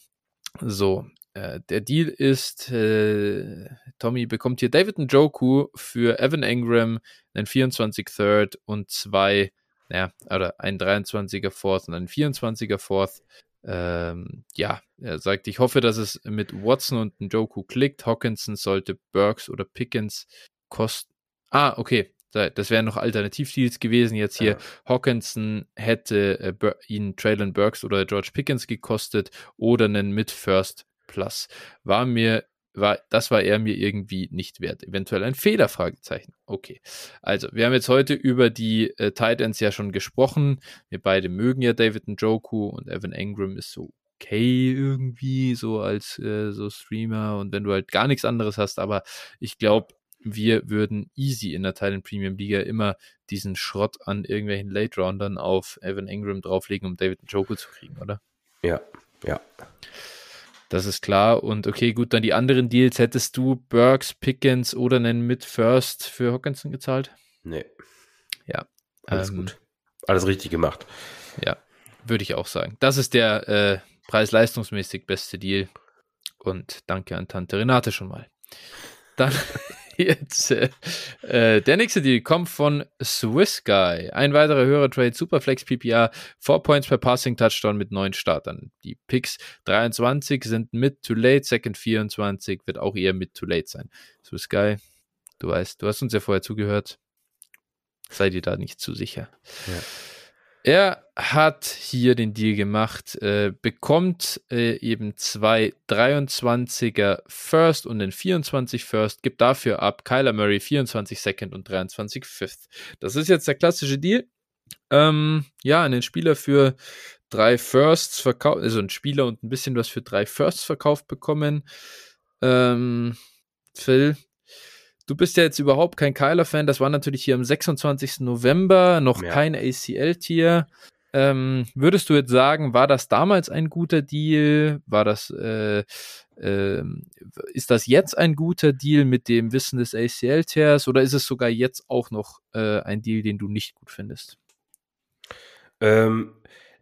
so, äh, der Deal ist, äh, Tommy bekommt hier David Njoku für Evan Engram, einen 24 Third und zwei, naja, oder ein 23er Fourth und ein 24er Fourth. Ähm, ja, er sagt, ich hoffe, dass es mit Watson und Njoku klickt. Hawkinson sollte Burks oder Pickens kosten. Ah, okay. Das wären noch Alternativdeals gewesen. Jetzt hier, ja. Hawkinson hätte äh, ihn Traylon Burks oder George Pickens gekostet oder einen Mid-First Plus. War mir war, das war er mir irgendwie nicht wert. Eventuell ein Fehler, Fragezeichen. Okay. Also, wir haben jetzt heute über die äh, Titans ja schon gesprochen. Wir beide mögen ja David Njoku und Evan Engram ist so okay irgendwie, so als äh, so Streamer und wenn du halt gar nichts anderes hast, aber ich glaube, wir würden easy in der Titan Premium Liga immer diesen Schrott an irgendwelchen Late Roundern auf Evan Engram drauflegen, um David Njoku zu kriegen, oder? Ja, ja. Das ist klar. Und okay, gut, dann die anderen Deals. Hättest du Burks, Pickens oder einen Mid-First für Hawkinson gezahlt? Nee. Ja. Alles ähm, gut. Alles richtig gemacht. Ja, würde ich auch sagen. Das ist der äh, preis-leistungsmäßig beste Deal. Und danke an Tante Renate schon mal. Dann Jetzt, äh, äh, der nächste Deal kommt von Swiss Guy. Ein weiterer höherer Trade, Superflex PPR, 4 Points per Passing Touchdown mit neun Startern. Die Picks 23 sind mid to late, Second 24 wird auch eher mid to late sein. Swiss Guy, du weißt, du hast uns ja vorher zugehört. Sei dir da nicht zu sicher. Ja. Er hat hier den Deal gemacht, äh, bekommt äh, eben zwei 23er First und den 24 First, gibt dafür ab Kyler Murray 24 Second und 23 Fifth. Das ist jetzt der klassische Deal. Ähm, ja, einen Spieler für drei Firsts verkauft, also ein Spieler und ein bisschen was für drei Firsts verkauft bekommen. Ähm, Phil, du bist ja jetzt überhaupt kein Kyler-Fan. Das war natürlich hier am 26. November, noch ja. kein ACL-Tier. Ähm, würdest du jetzt sagen, war das damals ein guter Deal? War das, äh, äh, ist das jetzt ein guter Deal mit dem Wissen des ACL-Tiers oder ist es sogar jetzt auch noch äh, ein Deal, den du nicht gut findest? Ähm,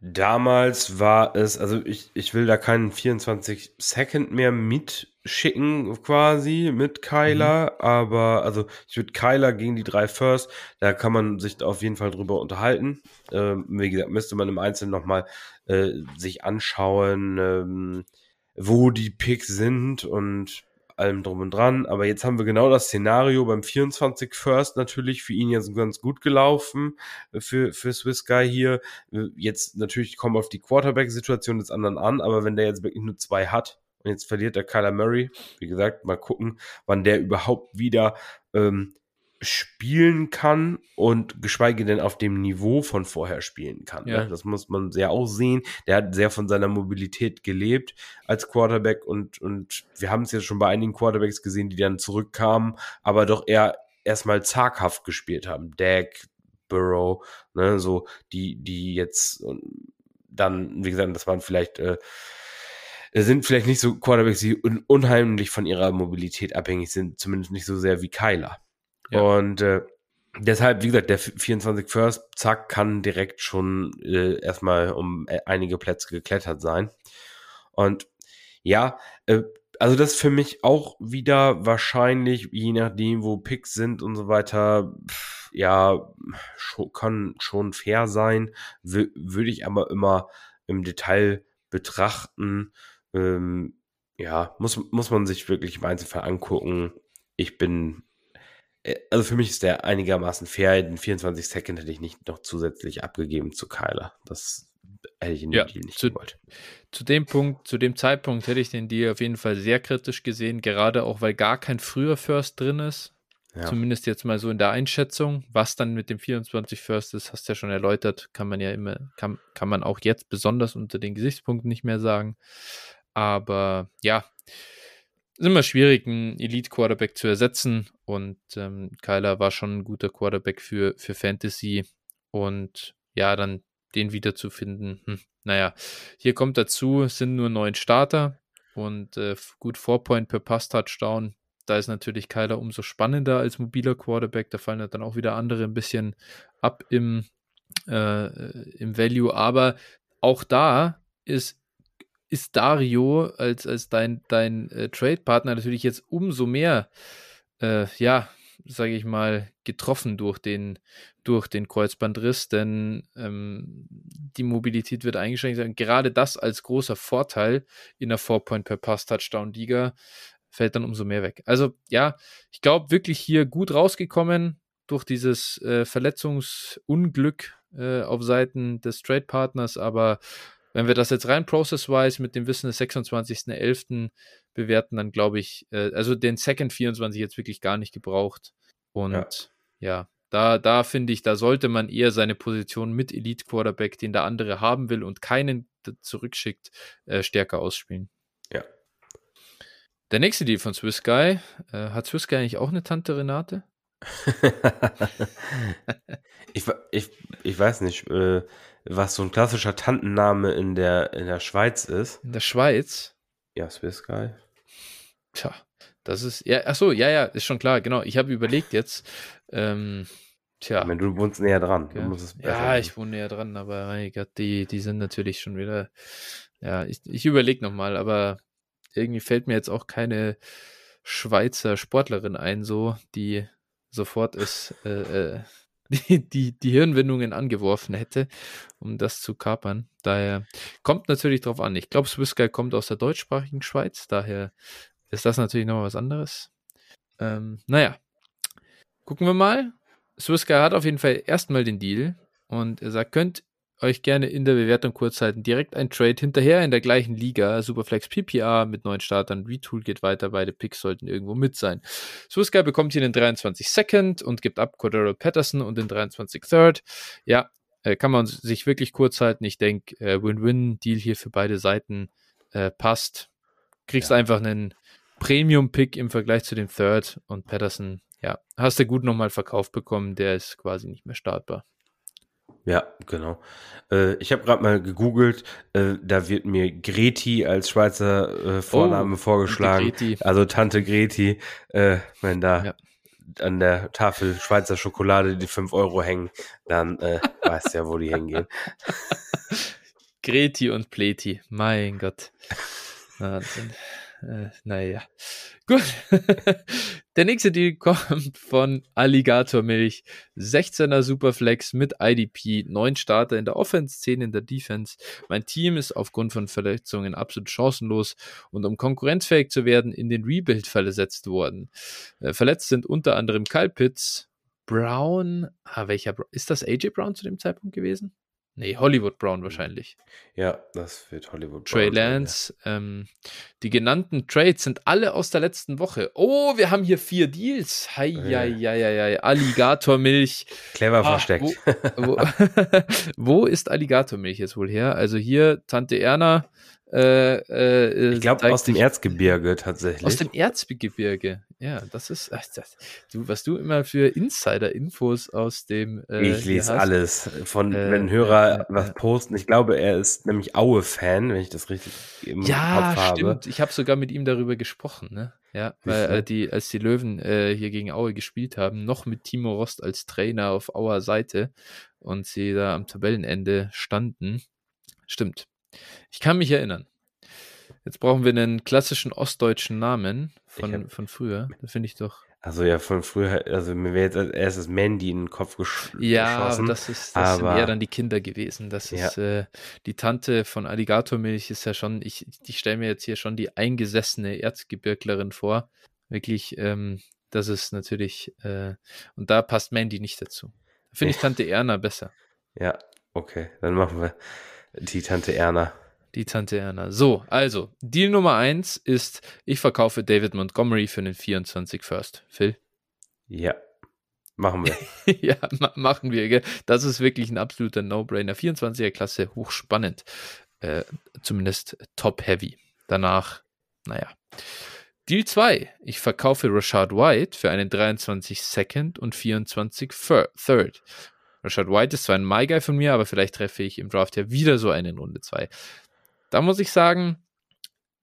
damals war es, also ich, ich will da keinen 24 Second mehr mitschicken, quasi, mit Kyler, mhm. aber also ich würde Kyler gegen die drei First, da kann man sich auf jeden Fall drüber unterhalten. Ähm, wie gesagt, müsste man im Einzelnen nochmal äh, sich anschauen, ähm, wo die Picks sind und allem drum und dran. Aber jetzt haben wir genau das Szenario beim 24 First natürlich für ihn jetzt ganz gut gelaufen äh, für, für Swiss Guy hier. Jetzt natürlich kommen auf die Quarterback-Situation des anderen an, aber wenn der jetzt wirklich nur zwei hat und jetzt verliert der Kyler Murray, wie gesagt, mal gucken, wann der überhaupt wieder ähm, spielen kann und geschweige denn auf dem Niveau von vorher spielen kann. Ja. Ne? Das muss man sehr auch sehen. Der hat sehr von seiner Mobilität gelebt als Quarterback und, und wir haben es ja schon bei einigen Quarterbacks gesehen, die dann zurückkamen, aber doch eher erstmal zaghaft gespielt haben. Dak, Burrow, ne, so die, die jetzt dann, wie gesagt, das waren vielleicht äh, sind vielleicht nicht so Quarterbacks, die unheimlich von ihrer Mobilität abhängig sind, zumindest nicht so sehr wie Kyler. Ja. Und äh, deshalb, wie gesagt, der 24 First, zack, kann direkt schon äh, erstmal um äh, einige Plätze geklettert sein. Und ja, äh, also das für mich auch wieder wahrscheinlich, je nachdem, wo Picks sind und so weiter, pff, ja, schon, kann schon fair sein, würde ich aber immer im Detail betrachten. Ähm, ja, muss, muss man sich wirklich im Einzelfall angucken. Ich bin also für mich ist der einigermaßen fair. Den 24 Second hätte ich nicht noch zusätzlich abgegeben zu Kyler. Das hätte ich in dem ja, Deal nicht zu, gewollt. Zu dem Punkt, zu dem Zeitpunkt hätte ich den Deal auf jeden Fall sehr kritisch gesehen, gerade auch weil gar kein früher First drin ist. Ja. Zumindest jetzt mal so in der Einschätzung. Was dann mit dem 24 First ist, hast du ja schon erläutert, kann man ja immer, kann, kann man auch jetzt besonders unter den Gesichtspunkten nicht mehr sagen. Aber ja, ist immer schwierig, einen Elite-Quarterback zu ersetzen. Und ähm, Kyler war schon ein guter Quarterback für, für Fantasy. Und ja, dann den wiederzufinden. Hm, naja, hier kommt dazu, es sind nur neun Starter und äh, gut Four-Point per Pass-Touchdown. Da ist natürlich Kyler umso spannender als mobiler Quarterback. Da fallen dann auch wieder andere ein bisschen ab im, äh, im Value. Aber auch da ist ist Dario als, als dein, dein äh, Trade-Partner natürlich jetzt umso mehr, äh, ja, sage ich mal, getroffen durch den, durch den Kreuzbandriss, denn ähm, die Mobilität wird eingeschränkt sein. Gerade das als großer Vorteil in der Four-Point per Pass-Touchdown-Liga fällt dann umso mehr weg. Also ja, ich glaube wirklich hier gut rausgekommen durch dieses äh, Verletzungsunglück äh, auf Seiten des Trade-Partners, aber wenn wir das jetzt rein process-wise mit dem Wissen des 26.11. bewerten, dann glaube ich, äh, also den Second 24 jetzt wirklich gar nicht gebraucht. Und ja, ja da, da finde ich, da sollte man eher seine Position mit Elite Quarterback, den der andere haben will und keinen zurückschickt, äh, stärker ausspielen. Ja. Der nächste Deal von Swiss Guy. Äh, hat Swiss Guy eigentlich auch eine Tante Renate? ich, ich, ich weiß nicht. Äh, was so ein klassischer Tantenname in der, in der Schweiz ist. In der Schweiz? Ja, Swiss Guy. Tja, das ist, ja, ach so, ja, ja, ist schon klar, genau. Ich habe überlegt jetzt, ähm, tja. Wenn du wohnst näher dran. Ja, ja ich wohne näher dran, aber mein Gott, die, die sind natürlich schon wieder, ja, ich, ich überlege nochmal, aber irgendwie fällt mir jetzt auch keine Schweizer Sportlerin ein, so, die sofort ist, äh, äh, die, die, die Hirnwindungen angeworfen hätte, um das zu kapern. Daher kommt natürlich drauf an. Ich glaube, Swissguy kommt aus der deutschsprachigen Schweiz, daher ist das natürlich nochmal was anderes. Ähm, naja, gucken wir mal. Swissguy hat auf jeden Fall erstmal den Deal und er sagt, könnt euch gerne in der Bewertung kurz halten. Direkt ein Trade hinterher in der gleichen Liga. Superflex PPA mit neuen Startern. Retool geht weiter. Beide Picks sollten irgendwo mit sein. Swissguy bekommt hier den 23 Second und gibt ab Cordero Patterson und den 23 Third. Ja, äh, kann man sich wirklich kurz halten. Ich denke, äh, Win-Win-Deal hier für beide Seiten äh, passt. Kriegst ja. einfach einen Premium-Pick im Vergleich zu dem Third und Patterson, ja, hast du gut nochmal verkauft bekommen, der ist quasi nicht mehr startbar. Ja, genau. Äh, ich habe gerade mal gegoogelt, äh, da wird mir Greti als Schweizer äh, Vorname oh, vorgeschlagen. Tante also Tante Greti, äh, wenn da ja. an der Tafel Schweizer Schokolade die 5 Euro hängen, dann äh, weißt du ja, wo die hingehen. Greti und Pleti, mein Gott. Wahnsinn. Äh, naja. Gut. Der nächste Deal kommt von Alligator Milch. 16er Superflex mit IDP, 9 Starter in der Offense, 10 in der Defense. Mein Team ist aufgrund von Verletzungen absolut chancenlos und um konkurrenzfähig zu werden, in den Rebuild versetzt worden. Äh, verletzt sind unter anderem Kyle Pitts, Brown, ah, welcher, ist das AJ Brown zu dem Zeitpunkt gewesen? Nee, Hollywood Brown hm. wahrscheinlich. Ja, das wird Hollywood Brown. Trey Lance. Ja. Ähm, die genannten Trades sind alle aus der letzten Woche. Oh, wir haben hier vier Deals. Hei, hei, hei, hei. Alligatormilch. Clever ah, versteckt. Wo, wo, wo ist Alligatormilch jetzt wohl her? Also hier Tante Erna äh, äh, ich glaube aus dem Erzgebirge tatsächlich. Aus dem Erzgebirge, ja, das ist ach, das, du, was du immer für Insider-Infos aus dem. Äh, ich lese alles von, äh, wenn Hörer äh, was posten. Ich glaube, er ist nämlich Aue-Fan, wenn ich das richtig im ja, Kopf habe. Ja, stimmt. Ich habe sogar mit ihm darüber gesprochen, ne? Ja, weil äh, die, als die Löwen äh, hier gegen Aue gespielt haben, noch mit Timo Rost als Trainer auf Auer Seite und sie da am Tabellenende standen. Stimmt. Ich kann mich erinnern. Jetzt brauchen wir einen klassischen ostdeutschen Namen von, hab, von früher. Das finde ich doch. Also ja, von früher, also mir wäre jetzt als erstes Mandy in den Kopf gesch ja, geschossen. Ja, das, ist, das aber, sind eher dann die Kinder gewesen. Das ist ja. äh, die Tante von Alligatormilch ist ja schon, ich, ich stelle mir jetzt hier schon die eingesessene Erzgebirglerin vor. Wirklich, ähm, das ist natürlich, äh, und da passt Mandy nicht dazu. Finde ich Tante Erna besser. Ja, okay, dann machen wir die Tante Erna. Die Tante Erna. So, also, Deal Nummer eins ist, ich verkaufe David Montgomery für den 24 First. Phil? Ja, machen wir. ja, ma machen wir. Gell? Das ist wirklich ein absoluter No-Brainer. 24er Klasse, hochspannend. Äh, zumindest top-heavy. Danach, naja. Deal 2. Ich verkaufe Rashad White für einen 23 Second und 24 Third. Rashad White ist zwar ein My Guy von mir, aber vielleicht treffe ich im Draft ja wieder so einen in Runde 2. Da muss ich sagen,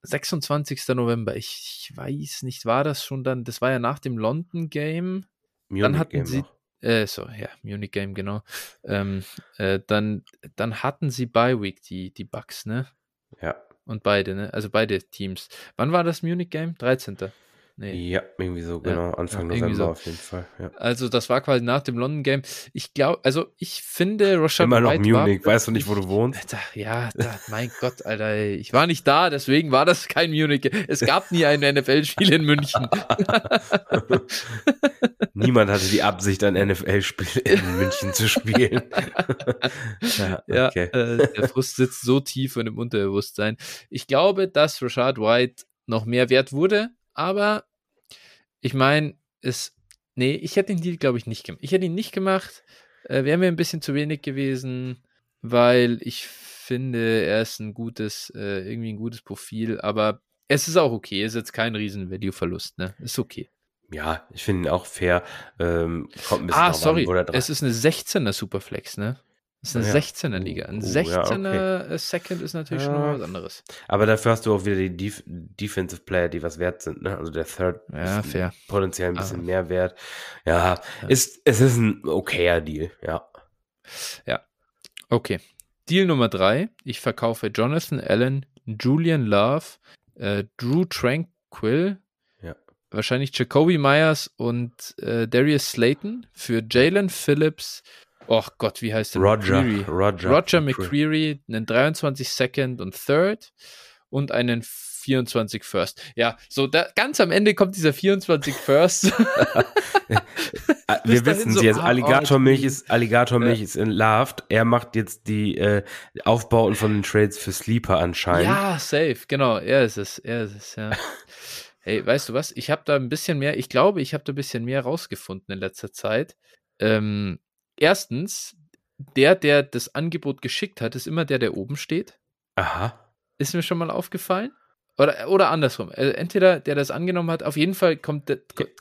26. November, ich, ich, weiß nicht, war das schon dann, das war ja nach dem London Game. Munich dann hatten Game sie, äh, so, ja, Munich Game, genau. Ähm, äh, dann, dann hatten sie Bye Week, die, die Bucks, ne? Ja. Und beide, ne? Also beide Teams. Wann war das Munich Game? 13. Nee. Ja, irgendwie so, genau. Ja, Anfang ja, November so. auf jeden Fall. Ja. Also, das war quasi nach dem London Game. Ich glaube, also ich finde, Rashad Immer noch White Munich. War, weißt du nicht, wo du wohnst? Alter, ja, da, mein Gott, Alter. Ich war nicht da, deswegen war das kein Munich. Es gab nie ein NFL-Spiel in München. Niemand hatte die Absicht, ein NFL-Spiel in München zu spielen. ja, okay. ja äh, der Frust sitzt so tief in dem Unterbewusstsein. Ich glaube, dass Rashad White noch mehr wert wurde, aber ich meine, es. Nee, ich hätte den Deal, glaube ich, nicht gemacht. Ich hätte ihn nicht gemacht. Äh, Wäre mir ein bisschen zu wenig gewesen, weil ich finde, er ist ein gutes, äh, irgendwie ein gutes Profil, aber es ist auch okay. Es ist jetzt kein riesen Value-Verlust, ne? Ist okay. Ja, ich finde ihn auch fair. Ähm, kommt ein bisschen ah, sorry. An, es ist eine 16er Superflex, ne? Das ist eine ja. 16er Liga. Ein uh, 16er ja, okay. Second ist natürlich ja. schon was anderes. Aber dafür hast du auch wieder die Def Defensive Player, die was wert sind. Ne? Also der Third ja, fair. potenziell ein bisschen ah. mehr wert. Ja, Ist, es ist ein okayer Deal, ja. Ja, okay. Deal Nummer drei. Ich verkaufe Jonathan Allen, Julian Love, äh, Drew Tranquil, wahrscheinlich Jacoby Myers und äh, Darius Slayton für Jalen Phillips, oh Gott, wie heißt der? Roger. McCreary. Roger, Roger McCreary, einen 23 Second und Third und einen 24 First. Ja, so da, ganz am Ende kommt dieser 24 First. Wir wissen so, jetzt, Alligatormilch ist Alligatormilch ja. ist in Loved. Er macht jetzt die äh, Aufbauten von den Trades für Sleeper anscheinend. Ja, safe, genau. Er ist es, er ist es, ja. hey, weißt du was? Ich habe da ein bisschen mehr, ich glaube, ich habe da ein bisschen mehr rausgefunden in letzter Zeit. Ähm, erstens, der, der das Angebot geschickt hat, ist immer der, der oben steht. Aha. Ist mir schon mal aufgefallen. Oder, oder andersrum. Also entweder der das angenommen hat, auf jeden Fall kommt,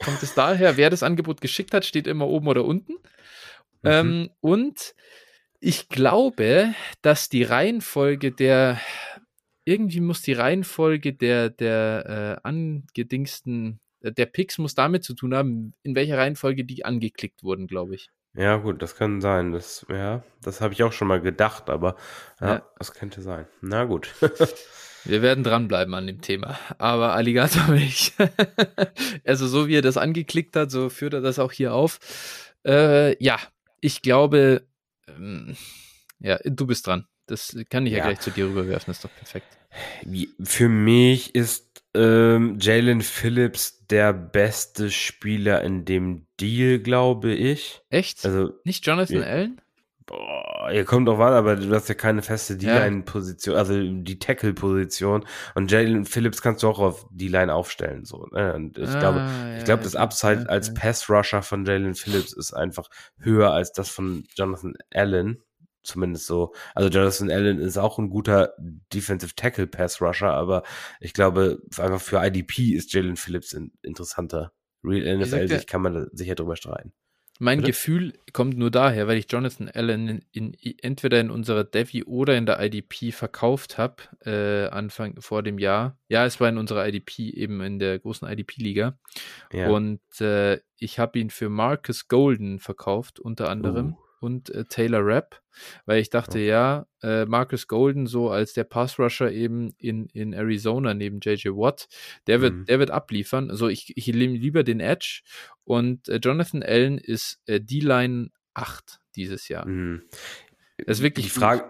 kommt es daher, wer das Angebot geschickt hat, steht immer oben oder unten. Mhm. Ähm, und ich glaube, dass die Reihenfolge der, irgendwie muss die Reihenfolge der, der äh, angedingsten, der Picks muss damit zu tun haben, in welcher Reihenfolge die angeklickt wurden, glaube ich. Ja, gut, das kann sein. Das, ja, das habe ich auch schon mal gedacht, aber ja, ja. das könnte sein. Na gut. Wir werden dranbleiben an dem Thema. Aber Alligatormilch, also so wie er das angeklickt hat, so führt er das auch hier auf. Äh, ja, ich glaube, ähm, ja, du bist dran. Das kann ich ja, ja gleich zu dir rüberwerfen, das ist doch perfekt. Für mich ist ähm, Jalen Phillips der beste Spieler in dem Deal, glaube ich. Echt? Also nicht Jonathan ja. Allen? Boah, ihr kommt auch an, aber du hast ja keine feste D-Line-Position, also die Tackle-Position. Und Jalen Phillips kannst du auch auf D-Line aufstellen. So, ne? Und ich ah, glaube, ja, ich glaube, das Upside ja, als Pass-Rusher von Jalen Phillips ist einfach höher als das von Jonathan Allen. Zumindest so. Also Jonathan Allen ist auch ein guter Defensive Tackle Pass Rusher, aber ich glaube, einfach für IDP ist Jalen Phillips in, interessanter. Real NFL sich kann man sicher drüber streiten. Mein Bitte? Gefühl kommt nur daher, weil ich Jonathan Allen in, in, entweder in unserer Devi oder in der IDP verkauft habe, äh, Anfang vor dem Jahr. Ja, es war in unserer IDP, eben in der großen IDP-Liga. Ja. Und äh, ich habe ihn für Marcus Golden verkauft, unter anderem. Uh und äh, Taylor Rapp, weil ich dachte, okay. ja, äh, Marcus Golden so als der Pass-Rusher eben in, in Arizona neben JJ Watt, der wird, mhm. der wird abliefern. Also ich, ich nehme lieber den Edge und äh, Jonathan Allen ist äh, D-Line 8 dieses Jahr. Mhm. Das ist wirklich die Frage.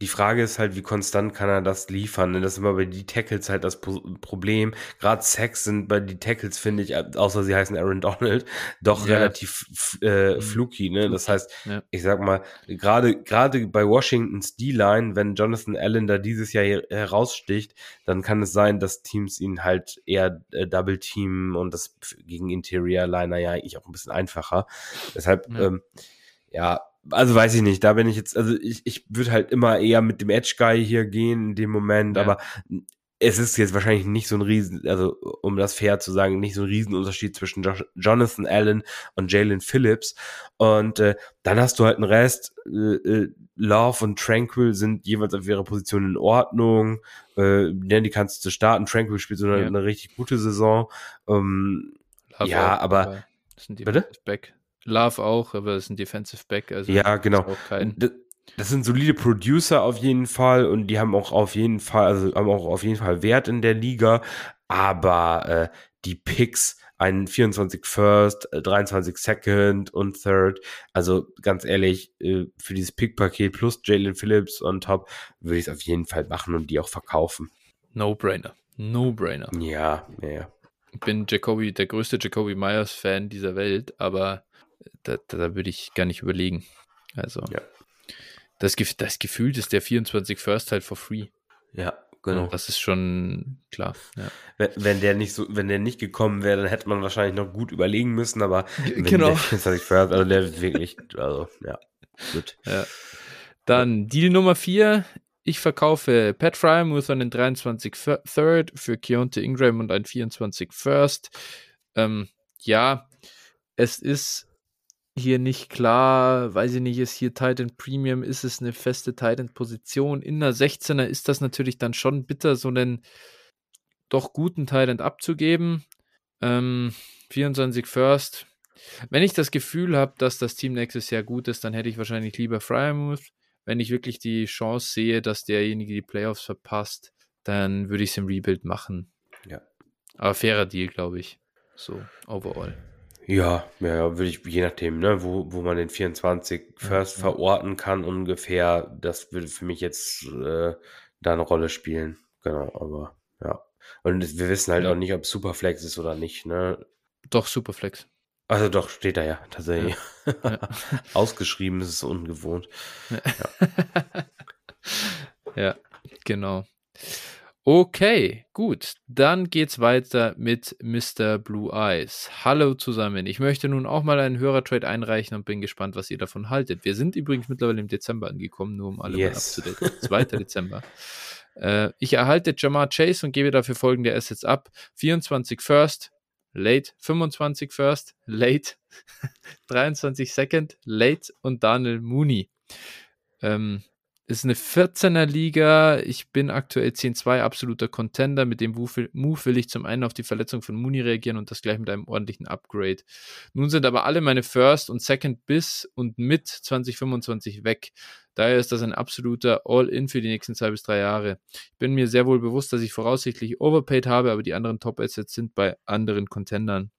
Die Frage ist halt, wie konstant kann er das liefern? Das ist immer bei die Tackles halt das Problem. Gerade Sacks sind bei die Tackles, finde ich, außer sie heißen Aaron Donald, doch ja. relativ äh, mhm. fluky. Ne? Das heißt, ja. ich sag mal, gerade gerade bei Washingtons D-Line, wenn Jonathan Allen da dieses Jahr heraussticht, dann kann es sein, dass Teams ihn halt eher äh, double teamen und das gegen Interior Liner ja eigentlich auch ein bisschen einfacher. Deshalb, ja, ähm, ja also weiß ich nicht, da bin ich jetzt, also ich, ich würde halt immer eher mit dem Edge Guy hier gehen in dem Moment, ja. aber es ist jetzt wahrscheinlich nicht so ein Riesen, also um das fair zu sagen, nicht so ein Riesenunterschied zwischen jo Jonathan Allen und Jalen Phillips. Und äh, dann hast du halt einen Rest. Äh, äh, Love und Tranquil sind jeweils auf ihrer Position in Ordnung. Äh, die kannst du starten. Tranquil spielt so eine, ja. eine richtig gute Saison. Ähm, ja, aber. Sind die Bitte? Back. Love auch, aber es ist ein Defensive Back. Also ja, genau. Das, das sind solide Producer auf jeden Fall und die haben auch auf jeden Fall, also haben auch auf jeden Fall Wert in der Liga. Aber äh, die Picks, ein 24 First, 23 äh, Second und Third. Also ganz ehrlich, äh, für dieses Pick-Paket plus Jalen Phillips on top würde ich es auf jeden Fall machen und die auch verkaufen. No-brainer. No-brainer. Ja, ja. Ich bin Jacoby, der größte Jacoby Myers-Fan dieser Welt, aber da, da würde ich gar nicht überlegen. Also, ja. das, das Gefühl ist der 24 First halt for free. Ja, genau. Das ist schon klar. Ja. Wenn, wenn, der nicht so, wenn der nicht gekommen wäre, dann hätte man wahrscheinlich noch gut überlegen müssen, aber genau. der 24 First, also der wirklich, also, ja, gut. Ja. Dann Deal Nummer 4. Ich verkaufe Pat Fryermuth an den 23 Third für Keontae Ingram und ein 24 First. Ähm, ja, es ist hier nicht klar, weiß ich nicht, ist hier Titan Premium, ist es eine feste Titan Position? In der 16er ist das natürlich dann schon bitter, so einen doch guten Titan abzugeben. Ähm, 24 First. Wenn ich das Gefühl habe, dass das Team nächstes Jahr gut ist, dann hätte ich wahrscheinlich lieber Fryermuth. Wenn ich wirklich die Chance sehe, dass derjenige die Playoffs verpasst, dann würde ich es im Rebuild machen. Ja. Aber fairer Deal, glaube ich. So, overall. Ja, ja, würde ich, je nachdem, ne, wo, wo man den 24 First ja, verorten kann ungefähr, das würde für mich jetzt äh, da eine Rolle spielen. Genau, aber ja. Und wir wissen halt auch nicht, ob Superflex ist oder nicht, ne? Doch, Superflex. Also doch, steht da ja, tatsächlich. Ja. Ausgeschrieben ist es ungewohnt. Ja. ja, genau. Okay, gut. Dann geht's weiter mit Mr. Blue Eyes. Hallo zusammen. Ich möchte nun auch mal einen Hörertrade einreichen und bin gespannt, was ihr davon haltet. Wir sind übrigens mittlerweile im Dezember angekommen, nur um alle yes. mal abzudaten. 2. Dezember. Äh, ich erhalte Jamar Chase und gebe dafür folgende Assets ab. 24 First, Late, 25 First, Late, 23 Second, Late und Daniel Mooney. Ähm, ist eine 14er Liga. Ich bin aktuell 10-2 absoluter Contender. Mit dem Move will ich zum einen auf die Verletzung von Mooney reagieren und das gleich mit einem ordentlichen Upgrade. Nun sind aber alle meine First und Second bis und mit 2025 weg. Daher ist das ein absoluter All-In für die nächsten zwei bis drei Jahre. Ich bin mir sehr wohl bewusst, dass ich voraussichtlich overpaid habe, aber die anderen Top-Assets sind bei anderen Contendern.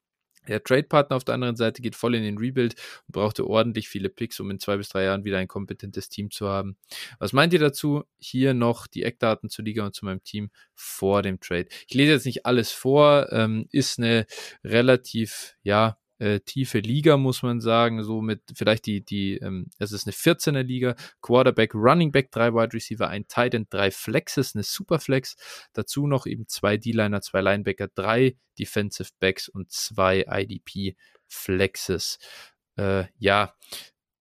Der Trade-Partner auf der anderen Seite geht voll in den Rebuild und brauchte ordentlich viele Picks, um in zwei bis drei Jahren wieder ein kompetentes Team zu haben. Was meint ihr dazu? Hier noch die Eckdaten zur Liga und zu meinem Team vor dem Trade. Ich lese jetzt nicht alles vor, ähm, ist eine relativ, ja, äh, tiefe Liga, muss man sagen. So mit vielleicht die, die, ähm, es ist eine 14er Liga, Quarterback, Running Back, drei Wide Receiver, ein Tight End, drei Flexes, eine Superflex. Dazu noch eben zwei D-Liner, zwei Linebacker, drei Defensive Backs und zwei IDP Flexes. Äh, ja,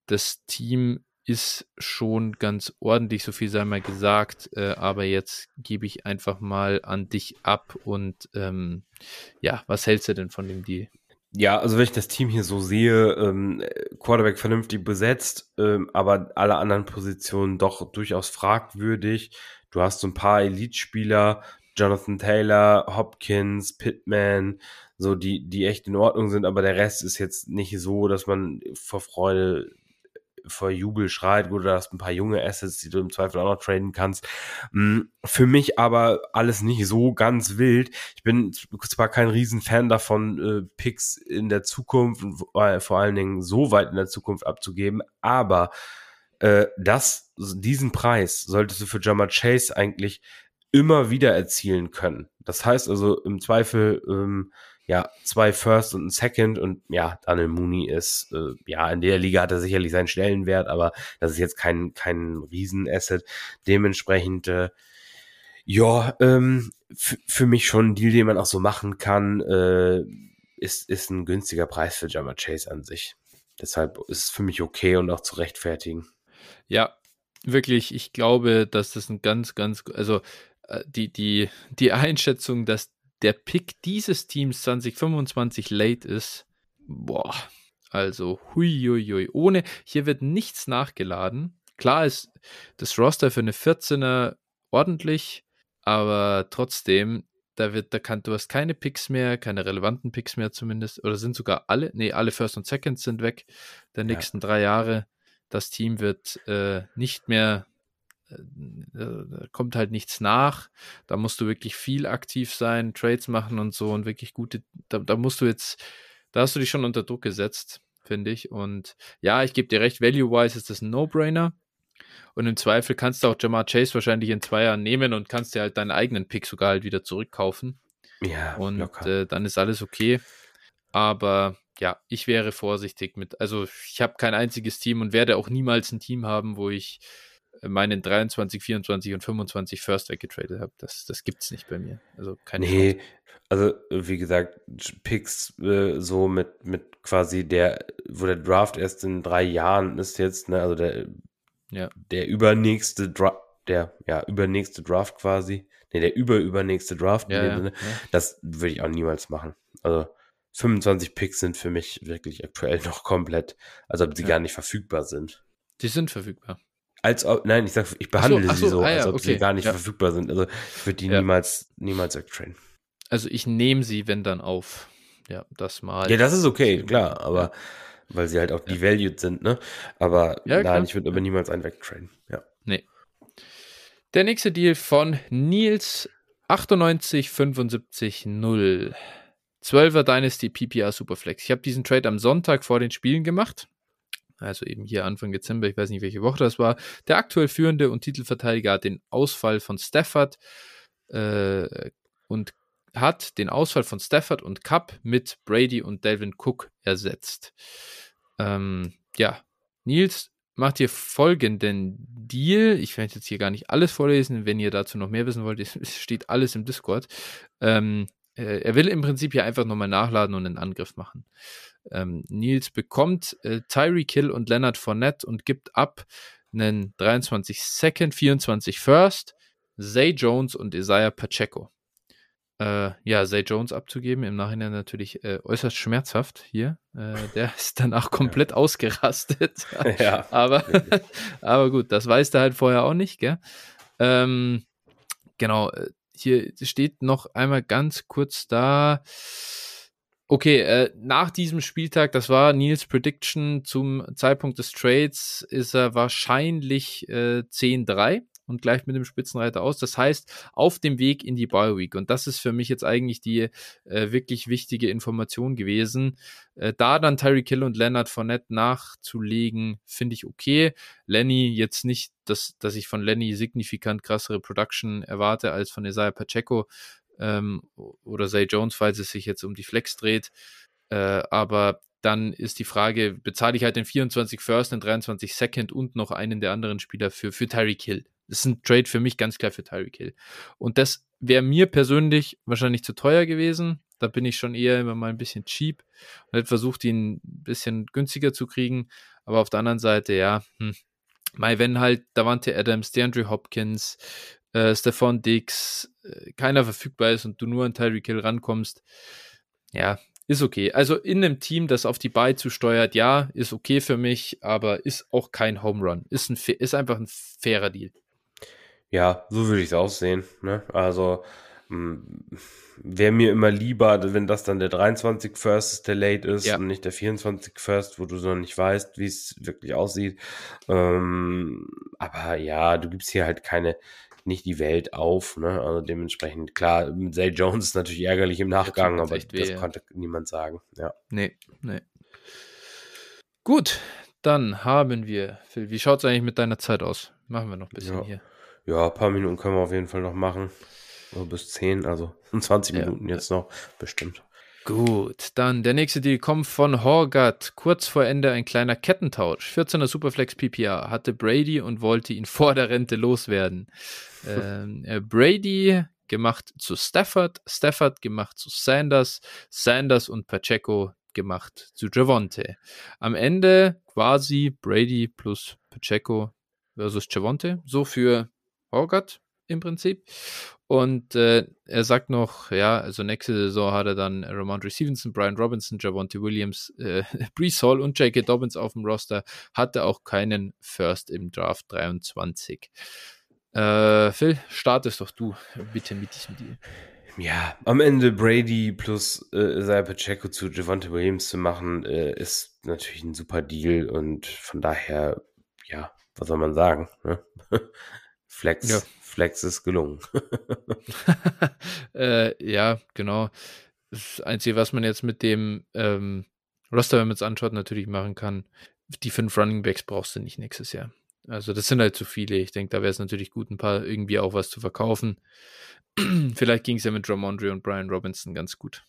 das Team ist schon ganz ordentlich, so viel sei mal gesagt, äh, aber jetzt gebe ich einfach mal an dich ab und ähm, ja, was hältst du denn von dem Deal? Ja, also wenn ich das Team hier so sehe, ähm, Quarterback vernünftig besetzt, ähm, aber alle anderen Positionen doch durchaus fragwürdig. Du hast so ein paar Elite-Spieler, Jonathan Taylor, Hopkins, Pittman, so die, die echt in Ordnung sind, aber der Rest ist jetzt nicht so, dass man vor Freude vor Jubel schreit, wo du hast ein paar junge Assets, die du im Zweifel auch noch traden kannst. Mm, für mich aber alles nicht so ganz wild. Ich bin zwar kein Riesenfan davon, äh, Picks in der Zukunft und vor allen Dingen so weit in der Zukunft abzugeben, aber äh, das, diesen Preis solltest du für Jammer Chase eigentlich immer wieder erzielen können. Das heißt also im Zweifel ähm, ja, zwei First und ein Second und ja, Daniel Mooney ist, äh, ja, in der Liga hat er sicherlich seinen Stellenwert, aber das ist jetzt kein, kein Riesenasset. Dementsprechend, äh, ja, ähm, für mich schon ein Deal, den man auch so machen kann, äh, ist, ist ein günstiger Preis für Jammer Chase an sich. Deshalb ist es für mich okay und auch zu rechtfertigen. Ja, wirklich, ich glaube, dass das ein ganz, ganz, also äh, die, die, die Einschätzung, dass der Pick dieses Teams 2025 late ist, boah, also huiuiui, ohne, hier wird nichts nachgeladen. Klar ist das Roster für eine 14er ordentlich, aber trotzdem, da wird, da kann, du hast keine Picks mehr, keine relevanten Picks mehr zumindest, oder sind sogar alle, nee, alle First und Seconds sind weg der nächsten ja. drei Jahre. Das Team wird äh, nicht mehr kommt halt nichts nach. Da musst du wirklich viel aktiv sein, Trades machen und so und wirklich gute, da, da musst du jetzt, da hast du dich schon unter Druck gesetzt, finde ich. Und ja, ich gebe dir recht, value-wise ist das ein No-Brainer. Und im Zweifel kannst du auch Jamar Chase wahrscheinlich in zwei Jahren nehmen und kannst dir halt deinen eigenen Pick sogar halt wieder zurückkaufen. Ja, und äh, dann ist alles okay. Aber ja, ich wäre vorsichtig mit, also ich habe kein einziges Team und werde auch niemals ein Team haben, wo ich meinen 23, 24 und 25 First weggetradet habe. Das, das gibt es nicht bei mir. Also keine Nee, Chance. also wie gesagt, Picks äh, so mit, mit quasi der, wo der Draft erst in drei Jahren ist jetzt, ne, also der, ja. der übernächste Draft, der, ja, übernächste Draft quasi. Ne, der überübernächste Draft. Ja, ja, ja. Das würde ich auch niemals machen. Also 25 Picks sind für mich wirklich aktuell noch komplett, als ob sie gar nicht verfügbar sind. Die sind verfügbar. Als ob, nein, ich sag, ich behandle so, ach so, sie so, ah, ja, als ob okay. sie gar nicht ja. verfügbar sind. Also ich würde die ja. niemals, niemals wegtrainen. Also ich nehme sie, wenn dann auf. Ja, das mal. Ja, das ist okay, klar, aber weil sie halt auch devalued sind, ne? Aber nein, klar. ich würde aber niemals einen wegtrainen. Ja. Nee. Der nächste Deal von Nils 98 75 0. 12er Dynasty PPR Superflex. Ich habe diesen Trade am Sonntag vor den Spielen gemacht also eben hier Anfang Dezember, ich weiß nicht, welche Woche das war, der aktuell führende und Titelverteidiger hat den Ausfall von Stafford äh, und hat den Ausfall von Stafford und Cup mit Brady und Delvin Cook ersetzt. Ähm, ja, Nils, macht ihr folgenden Deal. Ich werde jetzt hier gar nicht alles vorlesen. Wenn ihr dazu noch mehr wissen wollt, steht alles im Discord. Ähm, äh, er will im Prinzip hier einfach nochmal nachladen und einen Angriff machen. Ähm, Nils bekommt äh, Tyree Kill und Leonard Fournette und gibt ab einen 23 Second, 24 First, Zay Jones und Isaiah Pacheco äh, ja, Zay Jones abzugeben. Im Nachhinein natürlich äh, äußerst schmerzhaft hier. Äh, der ist danach komplett ja. ausgerastet. ja. aber, aber gut, das weiß der halt vorher auch nicht, gell? Ähm, genau, äh, hier steht noch einmal ganz kurz da. Okay, äh, nach diesem Spieltag, das war Nils Prediction zum Zeitpunkt des Trades, ist er wahrscheinlich äh, 10-3 und gleicht mit dem Spitzenreiter aus. Das heißt, auf dem Weg in die Bye Week. Und das ist für mich jetzt eigentlich die äh, wirklich wichtige Information gewesen. Äh, da dann Tyreek Hill und Leonard Fournette nachzulegen, finde ich okay. Lenny jetzt nicht, dass, dass ich von Lenny signifikant krassere Production erwarte als von Isaiah Pacheco ähm, oder Zay Jones, falls es sich jetzt um die Flex dreht. Äh, aber dann ist die Frage, bezahle ich halt den 24 First, den 23 Second und noch einen der anderen Spieler für, für Tyreek Hill? Das ist ein Trade für mich ganz klar für Tyreek Hill. Und das wäre mir persönlich wahrscheinlich zu teuer gewesen. Da bin ich schon eher immer mal ein bisschen cheap und hätte versucht, ihn ein bisschen günstiger zu kriegen. Aber auf der anderen Seite, ja, hm, mal wenn halt Davante Adams, DeAndre Hopkins, äh, Stefan Diggs, äh, keiner verfügbar ist und du nur an Tyreek Hill rankommst, ja, ist okay. Also in einem Team, das auf die Bye zusteuert, ja, ist okay für mich, aber ist auch kein Home Run. Ist, ein, ist einfach ein fairer Deal. Ja, so würde ich es auch sehen. Ne? Also hm, wäre mir immer lieber, wenn das dann der 23 First der Late ist ja. und nicht der 24 First, wo du noch nicht weißt, wie es wirklich aussieht. Ähm, aber ja, du gibst hier halt keine, nicht die Welt auf. Ne? Also dementsprechend, klar, Zay Jones ist natürlich ärgerlich im Nachgang, aber weh, das ja. konnte niemand sagen. Ja. Nee, nee. Gut, dann haben wir, Phil, wie schaut es eigentlich mit deiner Zeit aus? Machen wir noch ein bisschen ja. hier. Ja, ein paar Minuten können wir auf jeden Fall noch machen. Also bis 10, also 20 ja, Minuten jetzt noch, bestimmt. Gut, dann der nächste Deal kommt von Horgat. Kurz vor Ende ein kleiner Kettentausch. 14er Superflex PPR hatte Brady und wollte ihn vor der Rente loswerden. ähm, äh, Brady gemacht zu Stafford, Stafford gemacht zu Sanders, Sanders und Pacheco gemacht zu Javonte. Am Ende quasi Brady plus Pacheco versus Javonte. So für Horgat im Prinzip. Und äh, er sagt noch, ja, also nächste Saison hat er dann Ramondre Stevenson, Brian Robinson, Javonte Williams, äh, Brees Hall und J.K. Dobbins auf dem Roster, hatte auch keinen First im Draft 23. Äh, Phil, startest doch du bitte mit diesem Deal. Ja, am Ende Brady plus äh, Isaiah Pacheco zu Javonte Williams zu machen, äh, ist natürlich ein super Deal und von daher, ja, was soll man sagen? Ne? Flex, ja. Flex ist gelungen. äh, ja, genau. Das Einzige, was man jetzt mit dem ähm, Roster, wenn man es anschaut, natürlich machen kann, die fünf Running Backs brauchst du nicht nächstes Jahr. Also das sind halt zu viele. Ich denke, da wäre es natürlich gut, ein paar irgendwie auch was zu verkaufen. Vielleicht ging es ja mit Ramondre und Brian Robinson ganz gut.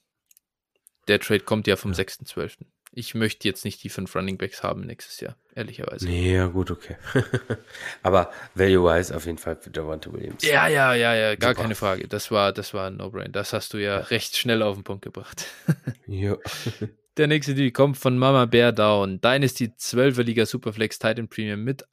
Der Trade kommt ja vom ja. 6.12 ich möchte jetzt nicht die fünf Running Backs haben nächstes Jahr, ehrlicherweise. Nee, ja, gut, okay. Aber value-wise auf jeden Fall für Javante Williams. Ja, ja, ja, ja, gar Super. keine Frage. Das war, das war ein No-Brain. Das hast du ja, ja, recht schnell auf den Punkt gebracht. ja. Der nächste Deal kommt von Mama Bear Down. Dynasty 12er Liga Superflex Titan Premium mit,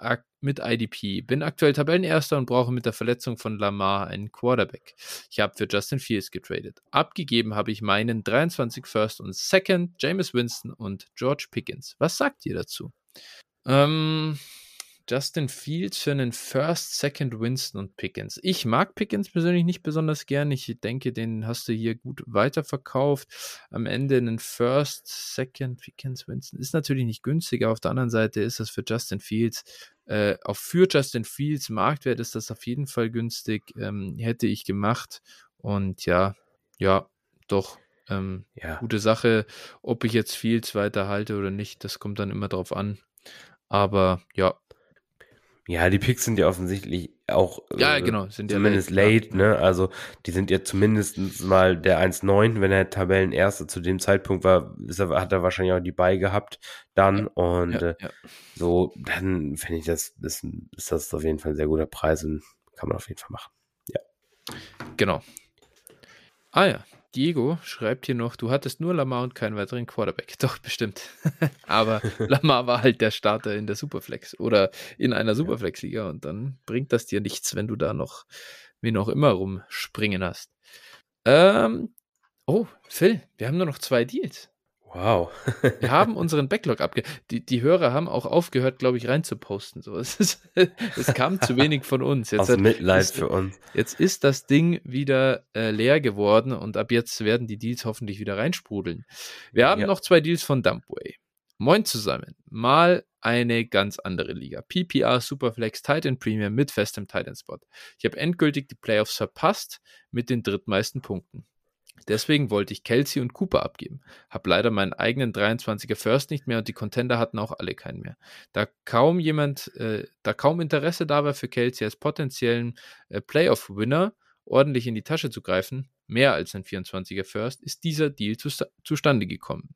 mit IDP. Bin aktuell Tabellenerster und brauche mit der Verletzung von Lamar einen Quarterback. Ich habe für Justin Fields getradet. Abgegeben habe ich meinen 23 First und Second, Jameis Winston und George Pickens. Was sagt ihr dazu? Ähm, Justin Fields für einen First, Second, Winston und Pickens. Ich mag Pickens persönlich nicht besonders gern. Ich denke, den hast du hier gut weiterverkauft. Am Ende einen First, Second, Pickens, Winston ist natürlich nicht günstig. Aber auf der anderen Seite ist das für Justin Fields, äh, auch für Justin Fields Marktwert ist das auf jeden Fall günstig. Ähm, hätte ich gemacht. Und ja, ja, doch. Ähm, ja. Gute Sache. Ob ich jetzt Fields weiterhalte oder nicht, das kommt dann immer drauf an. Aber ja, ja, die Picks sind ja offensichtlich auch ja, äh, genau, sind zumindest ja late, late ne? Also die sind ja zumindest mal der 1-9, wenn er Tabellenerste zu dem Zeitpunkt war, er, hat er wahrscheinlich auch die Bei gehabt dann und ja, äh, so, dann finde ich das ist, ist das auf jeden Fall ein sehr guter Preis und kann man auf jeden Fall machen. Ja. Genau. Ah ja, Diego schreibt hier noch, du hattest nur Lamar und keinen weiteren Quarterback. Doch, bestimmt. Aber Lamar war halt der Starter in der Superflex oder in einer Superflex-Liga und dann bringt das dir nichts, wenn du da noch, wie noch immer rumspringen hast. Ähm, oh, Phil, wir haben nur noch zwei Deals. Wow. wir haben unseren Backlog abge... Die, die Hörer haben auch aufgehört, glaube ich, reinzuposten. So, es, ist, es kam zu wenig von uns. Jetzt Aus hat, Mitleid ist, für uns. Jetzt ist das Ding wieder äh, leer geworden und ab jetzt werden die Deals hoffentlich wieder reinsprudeln. Wir haben ja. noch zwei Deals von Dumpway. Moin zusammen. Mal eine ganz andere Liga. PPR Superflex Titan Premium mit festem Titan Spot. Ich habe endgültig die Playoffs verpasst mit den drittmeisten Punkten. Deswegen wollte ich Kelsey und Cooper abgeben. Hab leider meinen eigenen 23er First nicht mehr und die Contender hatten auch alle keinen mehr. Da kaum jemand, äh, da kaum Interesse da war für Kelsey als potenziellen äh, Playoff-Winner ordentlich in die Tasche zu greifen, mehr als ein 24er First, ist dieser Deal zu, zustande gekommen.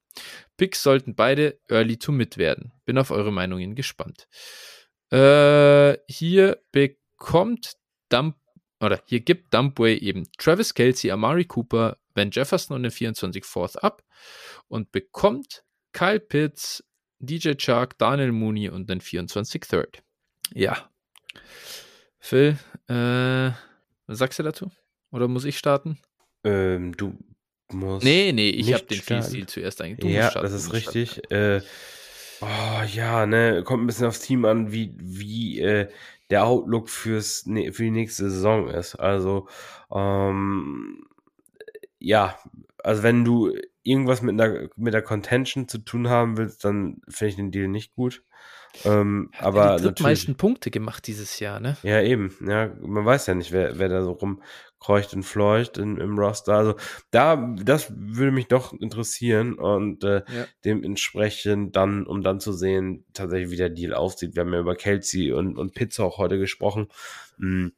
Picks sollten beide early to mid werden. Bin auf eure Meinungen gespannt. Äh, hier bekommt Dump oder hier gibt Dumpway eben Travis Kelsey, Amari Cooper, Ben Jefferson und den 24 Fourth ab und bekommt Kyle Pitts, DJ Chark, Daniel Mooney und den 24 Third. Ja. Phil, äh, was sagst du dazu? Oder muss ich starten? Ähm, du musst. Nee, nee, ich habe den Field zuerst eigentlich. Ja, das ist richtig. Äh, oh, ja, ne, kommt ein bisschen aufs Team an, wie, wie äh, der Outlook fürs, ne, für die nächste Saison ist. Also, ähm, ja, also wenn du irgendwas mit der, mit der Contention zu tun haben willst, dann finde ich den Deal nicht gut. Ähm, ja, aber die meisten Punkte gemacht dieses Jahr, ne? Ja, eben. Ja, man weiß ja nicht, wer, wer da so rumkreucht und fleucht in, im Roster. Also da, das würde mich doch interessieren und äh, ja. dementsprechend dann, um dann zu sehen, tatsächlich wie der Deal aussieht. Wir haben ja über Kelsey und, und Pizza auch heute gesprochen. Hm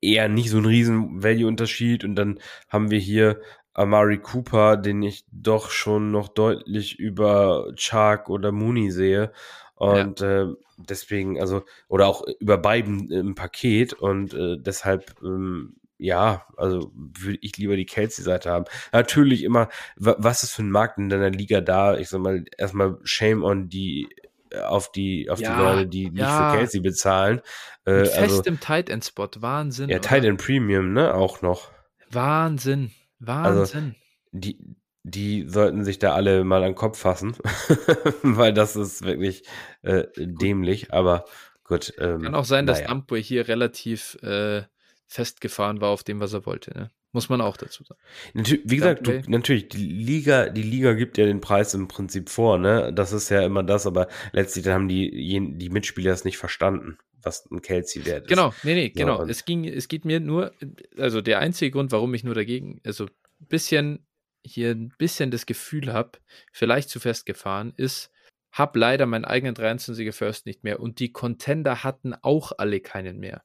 eher nicht so ein riesen Value-Unterschied. Und dann haben wir hier Amari Cooper, den ich doch schon noch deutlich über Chark oder Mooney sehe. Und ja. äh, deswegen, also, oder auch über beiden im Paket. Und äh, deshalb, ähm, ja, also würde ich lieber die Kelsey-Seite haben. Natürlich immer, was ist für ein Markt in deiner Liga da? Ich sag mal, erstmal Shame on die auf die, auf ja, die Leute, die nicht ja. für Kelsey bezahlen. Äh, Mit also festem also, Tight End Spot, Wahnsinn. Ja, Tight End Premium, ne, auch noch. Wahnsinn, also, Wahnsinn. Also, die, die sollten sich da alle mal an den Kopf fassen, weil das ist wirklich äh, dämlich, aber gut. Ähm, Kann auch sein, dass naja. Ampue hier relativ äh, festgefahren war auf dem, was er wollte. Ne? Muss man auch dazu sagen. Natür wie gesagt, du, natürlich, die Liga, die Liga gibt ja den Preis im Prinzip vor, ne? Das ist ja immer das, aber letztlich haben die, die Mitspieler es nicht verstanden, was ein Kelsey wert ist. Genau, nee, nee, genau. Es ging, es geht mir nur, also der einzige Grund, warum ich nur dagegen, also ein bisschen hier ein bisschen das Gefühl habe, vielleicht zu festgefahren, ist, hab leider meinen eigenen 23er First nicht mehr und die Contender hatten auch alle keinen mehr.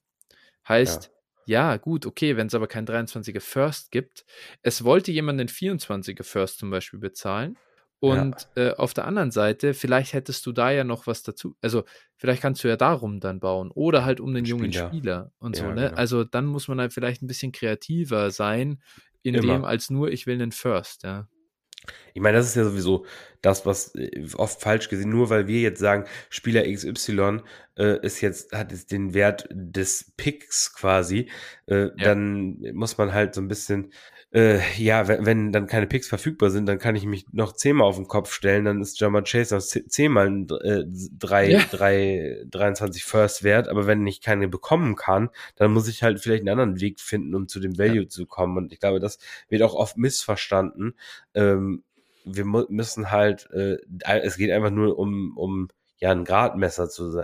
Heißt, ja ja, gut, okay, wenn es aber kein 23er First gibt. Es wollte jemand den 24er First zum Beispiel bezahlen. Und ja. äh, auf der anderen Seite, vielleicht hättest du da ja noch was dazu. Also, vielleicht kannst du ja darum dann bauen. Oder halt um den Spieler. jungen Spieler und ja, so, ne? Genau. Also, dann muss man halt vielleicht ein bisschen kreativer sein, in Immer. dem als nur, ich will einen First, ja. Ich meine, das ist ja sowieso das, was äh, oft falsch gesehen, nur weil wir jetzt sagen, Spieler XY äh, ist jetzt, hat jetzt den Wert des Picks quasi, äh, ja. dann muss man halt so ein bisschen äh, ja, wenn, wenn dann keine Picks verfügbar sind, dann kann ich mich noch zehnmal auf den Kopf stellen, dann ist Jammer Chase noch zehnmal äh, drei, ja. drei, 23 First wert, aber wenn ich keine bekommen kann, dann muss ich halt vielleicht einen anderen Weg finden, um zu dem Value ja. zu kommen. Und ich glaube, das wird auch oft missverstanden. Ähm, wir müssen halt, äh, es geht einfach nur um, um ja, ein Gradmesser zu,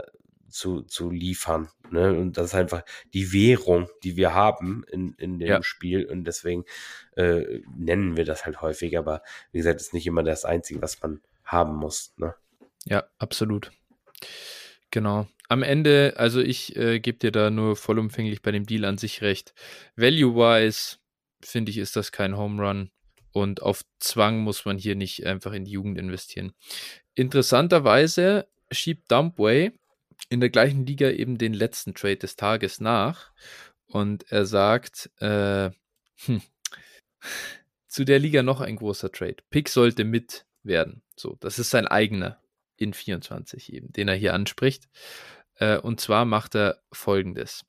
zu, zu liefern. Ne? Und das ist einfach die Währung, die wir haben in, in dem ja. Spiel. Und deswegen äh, nennen wir das halt häufig. Aber wie gesagt, ist nicht immer das Einzige, was man haben muss. Ne? Ja, absolut. Genau. am Ende, also ich äh, gebe dir da nur vollumfänglich bei dem Deal an sich recht. Value-wise finde ich, ist das kein Home Run. Und auf Zwang muss man hier nicht einfach in die Jugend investieren. Interessanterweise schiebt Dumpway in der gleichen Liga eben den letzten Trade des Tages nach. Und er sagt, äh, hm, zu der Liga noch ein großer Trade. Pick sollte mit werden. So, das ist sein eigener in 24 eben, den er hier anspricht. Äh, und zwar macht er folgendes.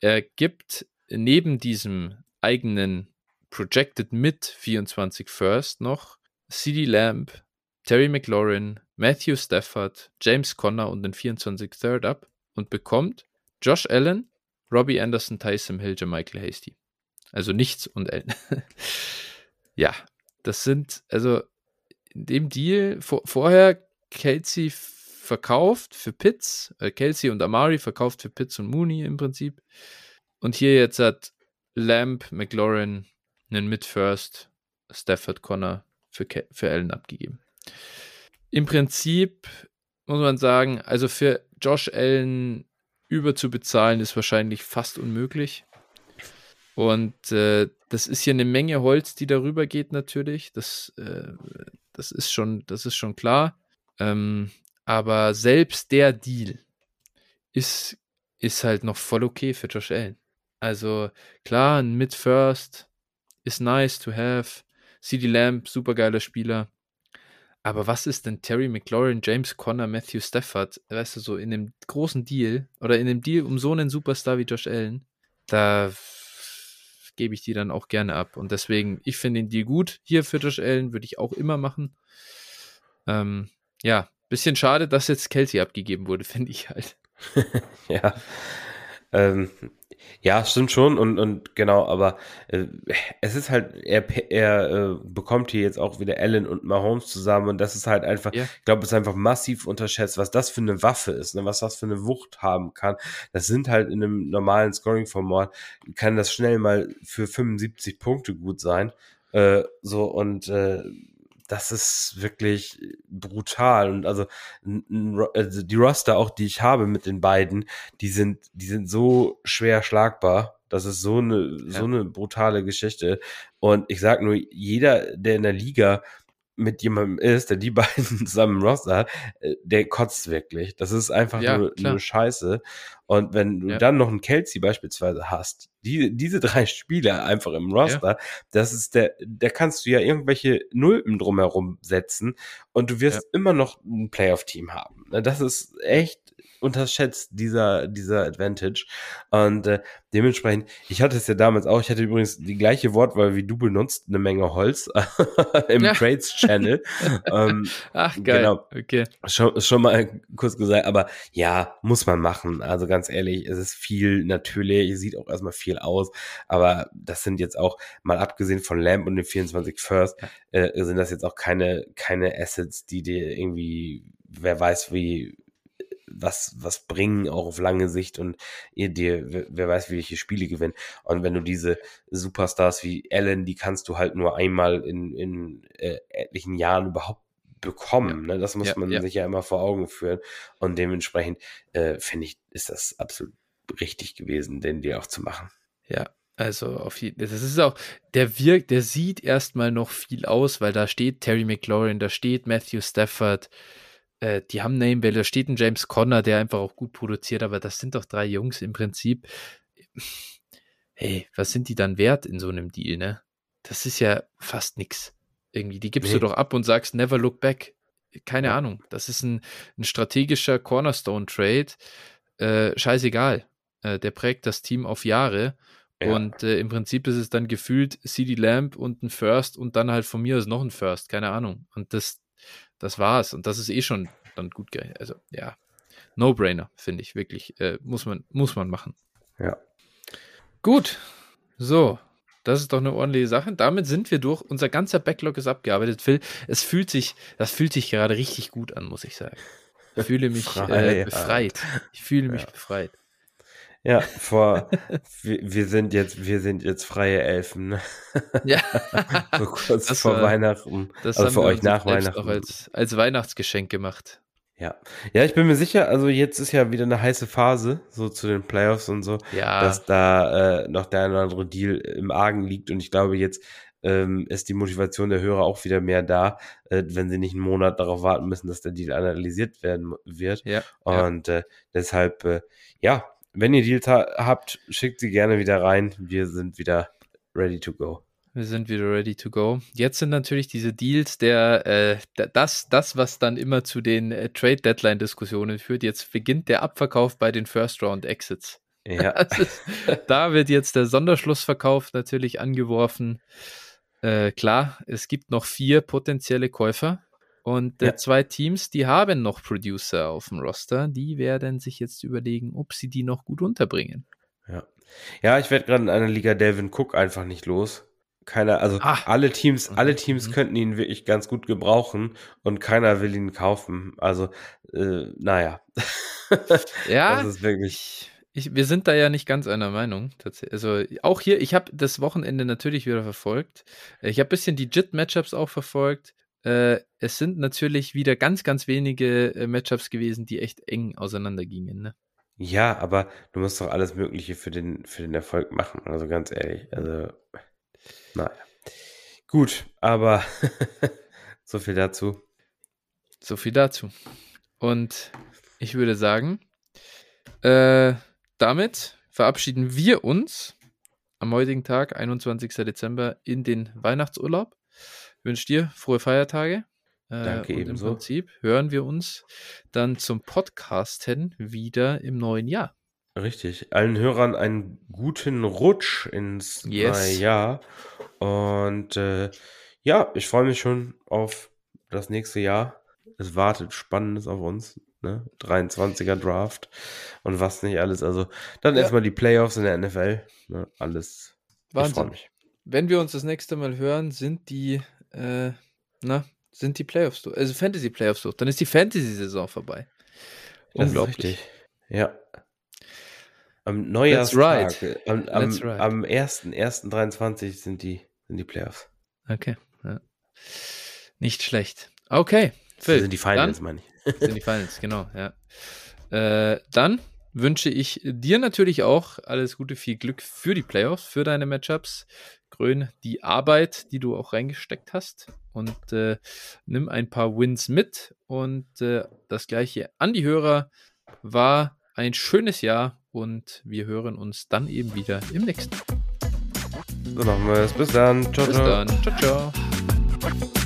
Er gibt neben diesem eigenen projected mit 24 First noch CD Lamb, Terry McLaurin, Matthew Stafford, James Conner und den 24 Third ab und bekommt Josh Allen, Robbie Anderson, Tyson Hill, Michael Hasty. Also nichts und Allen. ja, das sind, also in dem Deal, vor, vorher Kelsey verkauft für Pitts, äh, Kelsey und Amari verkauft für Pitts und Mooney im Prinzip. Und hier jetzt hat Lamb, McLaurin, einen Mid-First Stafford Connor für, für Allen abgegeben. Im Prinzip muss man sagen, also für Josh Allen überzubezahlen ist wahrscheinlich fast unmöglich. Und äh, das ist hier eine Menge Holz, die darüber geht natürlich. Das, äh, das, ist, schon, das ist schon klar. Ähm, aber selbst der Deal ist, ist halt noch voll okay für Josh Allen. Also klar, ein Mid-First ist nice to have. CD Lamb, super geiler Spieler. Aber was ist denn Terry McLaurin, James Conner, Matthew Stafford, weißt du, so in dem großen Deal oder in dem Deal um so einen Superstar wie Josh Allen, da gebe ich die dann auch gerne ab. Und deswegen, ich finde den Deal gut. Hier für Josh Allen würde ich auch immer machen. Ähm, ja, bisschen schade, dass jetzt Kelsey abgegeben wurde, finde ich halt. ja. Ähm, ja, stimmt schon und, und genau, aber äh, es ist halt, er, er äh, bekommt hier jetzt auch wieder Allen und Mahomes zusammen und das ist halt einfach, ja. ich glaube, es ist einfach massiv unterschätzt, was das für eine Waffe ist, ne, was das für eine Wucht haben kann. Das sind halt in einem normalen Scoring-Format, kann das schnell mal für 75 Punkte gut sein. Äh, so und äh, das ist wirklich brutal. Und also, also die Roster auch, die ich habe mit den beiden, die sind, die sind so schwer schlagbar. Das ist so eine, ja. so eine brutale Geschichte. Und ich sag nur, jeder, der in der Liga mit jemandem ist, der die beiden zusammen im Roster hat, äh, der kotzt wirklich. Das ist einfach ja, nur, nur Scheiße. Und wenn du ja. dann noch einen Kelsey beispielsweise hast, die, diese drei Spieler einfach im Roster, ja. das ist der, da kannst du ja irgendwelche Nulpen drumherum setzen und du wirst immer noch ein Playoff-Team haben. Ne, das ist echt unterschätzt, dieser, dieser Advantage. Und äh, dementsprechend, ich hatte es ja damals auch, ich hatte übrigens die gleiche Wortwahl wie du benutzt, eine Menge Holz im ja. Trades Channel. ähm, Ach, geil. Genau. Okay. Schon, schon mal kurz gesagt, aber ja, muss man machen. Also ganz ehrlich, es ist viel natürlich, sieht auch erstmal viel aus, aber das sind jetzt auch, mal abgesehen von Lamp und den 24 First, äh, sind das jetzt auch keine, keine Assets, die dir irgendwie, wer weiß, wie was, was bringen, auch auf lange Sicht und ihr dir, wer weiß, welche Spiele gewinnen. Und wenn du diese Superstars wie Allen, die kannst du halt nur einmal in, in äh, etlichen Jahren überhaupt bekommen. Ja. Ne? Das muss ja, man ja. sich ja immer vor Augen führen. Und dementsprechend äh, finde ich, ist das absolut richtig gewesen, den dir auch zu machen. Ja, also auf jeden das ist auch, der wirkt, der sieht erstmal noch viel aus, weil da steht Terry McLaurin, da steht Matthew Stafford, äh, die haben Name da steht ein James Conner, der einfach auch gut produziert, aber das sind doch drei Jungs im Prinzip. Hey, was sind die dann wert in so einem Deal, ne? Das ist ja fast nix. Irgendwie, die gibst nee. du doch ab und sagst, never look back. Keine ja. Ahnung. Das ist ein, ein strategischer Cornerstone-Trade. Äh, scheißegal. Äh, der prägt das Team auf Jahre. Ja. Und äh, im Prinzip ist es dann gefühlt CD Lamp und ein First und dann halt von mir aus noch ein First, keine Ahnung. Und das, das war's. Und das ist eh schon dann gut gerechnet. Also, ja, No-Brainer, finde ich wirklich. Äh, muss, man, muss man machen. Ja. Gut. So. Das ist doch eine ordentliche Sache. Damit sind wir durch. Unser ganzer Backlog ist abgearbeitet. Phil, es fühlt sich, das fühlt sich gerade richtig gut an, muss ich sagen. Ich fühle mich Frei, äh, befreit. Ich fühle mich ja. befreit. Ja, vor wir, wir, sind jetzt, wir sind jetzt freie Elfen. Ne? Ja. so kurz das vor war, Weihnachten. Das also für euch nach Weihnachten. Auch als, als Weihnachtsgeschenk gemacht. Ja. Ja, ich bin mir sicher, also jetzt ist ja wieder eine heiße Phase, so zu den Playoffs und so, Ja. dass da äh, noch der eine oder andere Deal im Argen liegt. Und ich glaube, jetzt ähm, ist die Motivation der Hörer auch wieder mehr da, äh, wenn sie nicht einen Monat darauf warten müssen, dass der Deal analysiert werden wird. Ja. ja. Und äh, deshalb, äh, ja, wenn ihr Deals ha habt, schickt sie gerne wieder rein. Wir sind wieder ready to go. Wir sind wieder ready to go. Jetzt sind natürlich diese Deals der, äh, das, das, was dann immer zu den äh, Trade-Deadline-Diskussionen führt. Jetzt beginnt der Abverkauf bei den First-Round-Exits. Ja. ist, da wird jetzt der Sonderschlussverkauf natürlich angeworfen. Äh, klar, es gibt noch vier potenzielle Käufer und äh, Ja. zwei Teams, die haben noch Producer auf dem Roster. Die werden sich jetzt überlegen, ob sie die noch gut unterbringen. Ja, ich werde gerade in einer Liga Delvin Cook einfach nicht los. Keiner, also Ah. alle Teams, alle Mhm. Teams Mhm. könnten ihn wirklich ganz gut gebrauchen und keiner will ihn kaufen. Also, äh, naja. Ja, Das ist wirklich. Ich, wir sind da ja nicht ganz einer Meinung. Also auch hier, ich habe das Wochenende natürlich wieder verfolgt. Ich habe ein bisschen die JIT-Matchups auch verfolgt. Äh, es sind natürlich wieder ganz, ganz wenige äh, Matchups gewesen, die echt eng auseinandergingen. Ne? Ja, aber du musst doch alles Mögliche für den, für den Erfolg machen. Also ganz ehrlich. Also, naja. Gut, aber so viel dazu. So viel dazu. Und ich würde sagen, äh, damit verabschieden wir uns am heutigen Tag, 21. Dezember, in den Weihnachtsurlaub. Wünsche dir frohe Feiertage. Äh, Danke und ebenso. Im Prinzip hören wir uns dann zum Podcasten wieder im neuen Jahr. Richtig. Allen Hörern einen guten Rutsch ins Yes. neue Jahr. Und äh, ja, ich freue mich schon auf das nächste Jahr. Es wartet Spannendes auf uns. Ne? 23er Draft und was nicht alles. Also dann Ja. erstmal die Playoffs in der NFL. Ne? Alles. Ich freue Wahnsinn. mich. Wenn wir uns das nächste Mal hören, sind die, äh, na, sind die Playoffs durch. Also Fantasy Playoffs durch. Dann ist die Fantasy-Saison vorbei. Das Unglaublich. Ja. Am Neujahrstag, right. am, am, right. am 1.1.23 sind die, sind die Playoffs. Okay. Ja. Nicht schlecht. Okay. Das Phil, sind die Finals, meine ich. Dann sind die Finals, genau, ja. Äh, dann wünsche ich dir natürlich auch alles Gute, viel Glück für die Playoffs, für deine Matchups. Grön die Arbeit, die du auch reingesteckt hast und äh, nimm ein paar Wins mit. Und äh, das gleiche an die Hörer war ein schönes Jahr und wir hören uns dann eben wieder im nächsten. So machen wir es. Bis dann. Ciao, Bis ciao. dann. Ciao, ciao.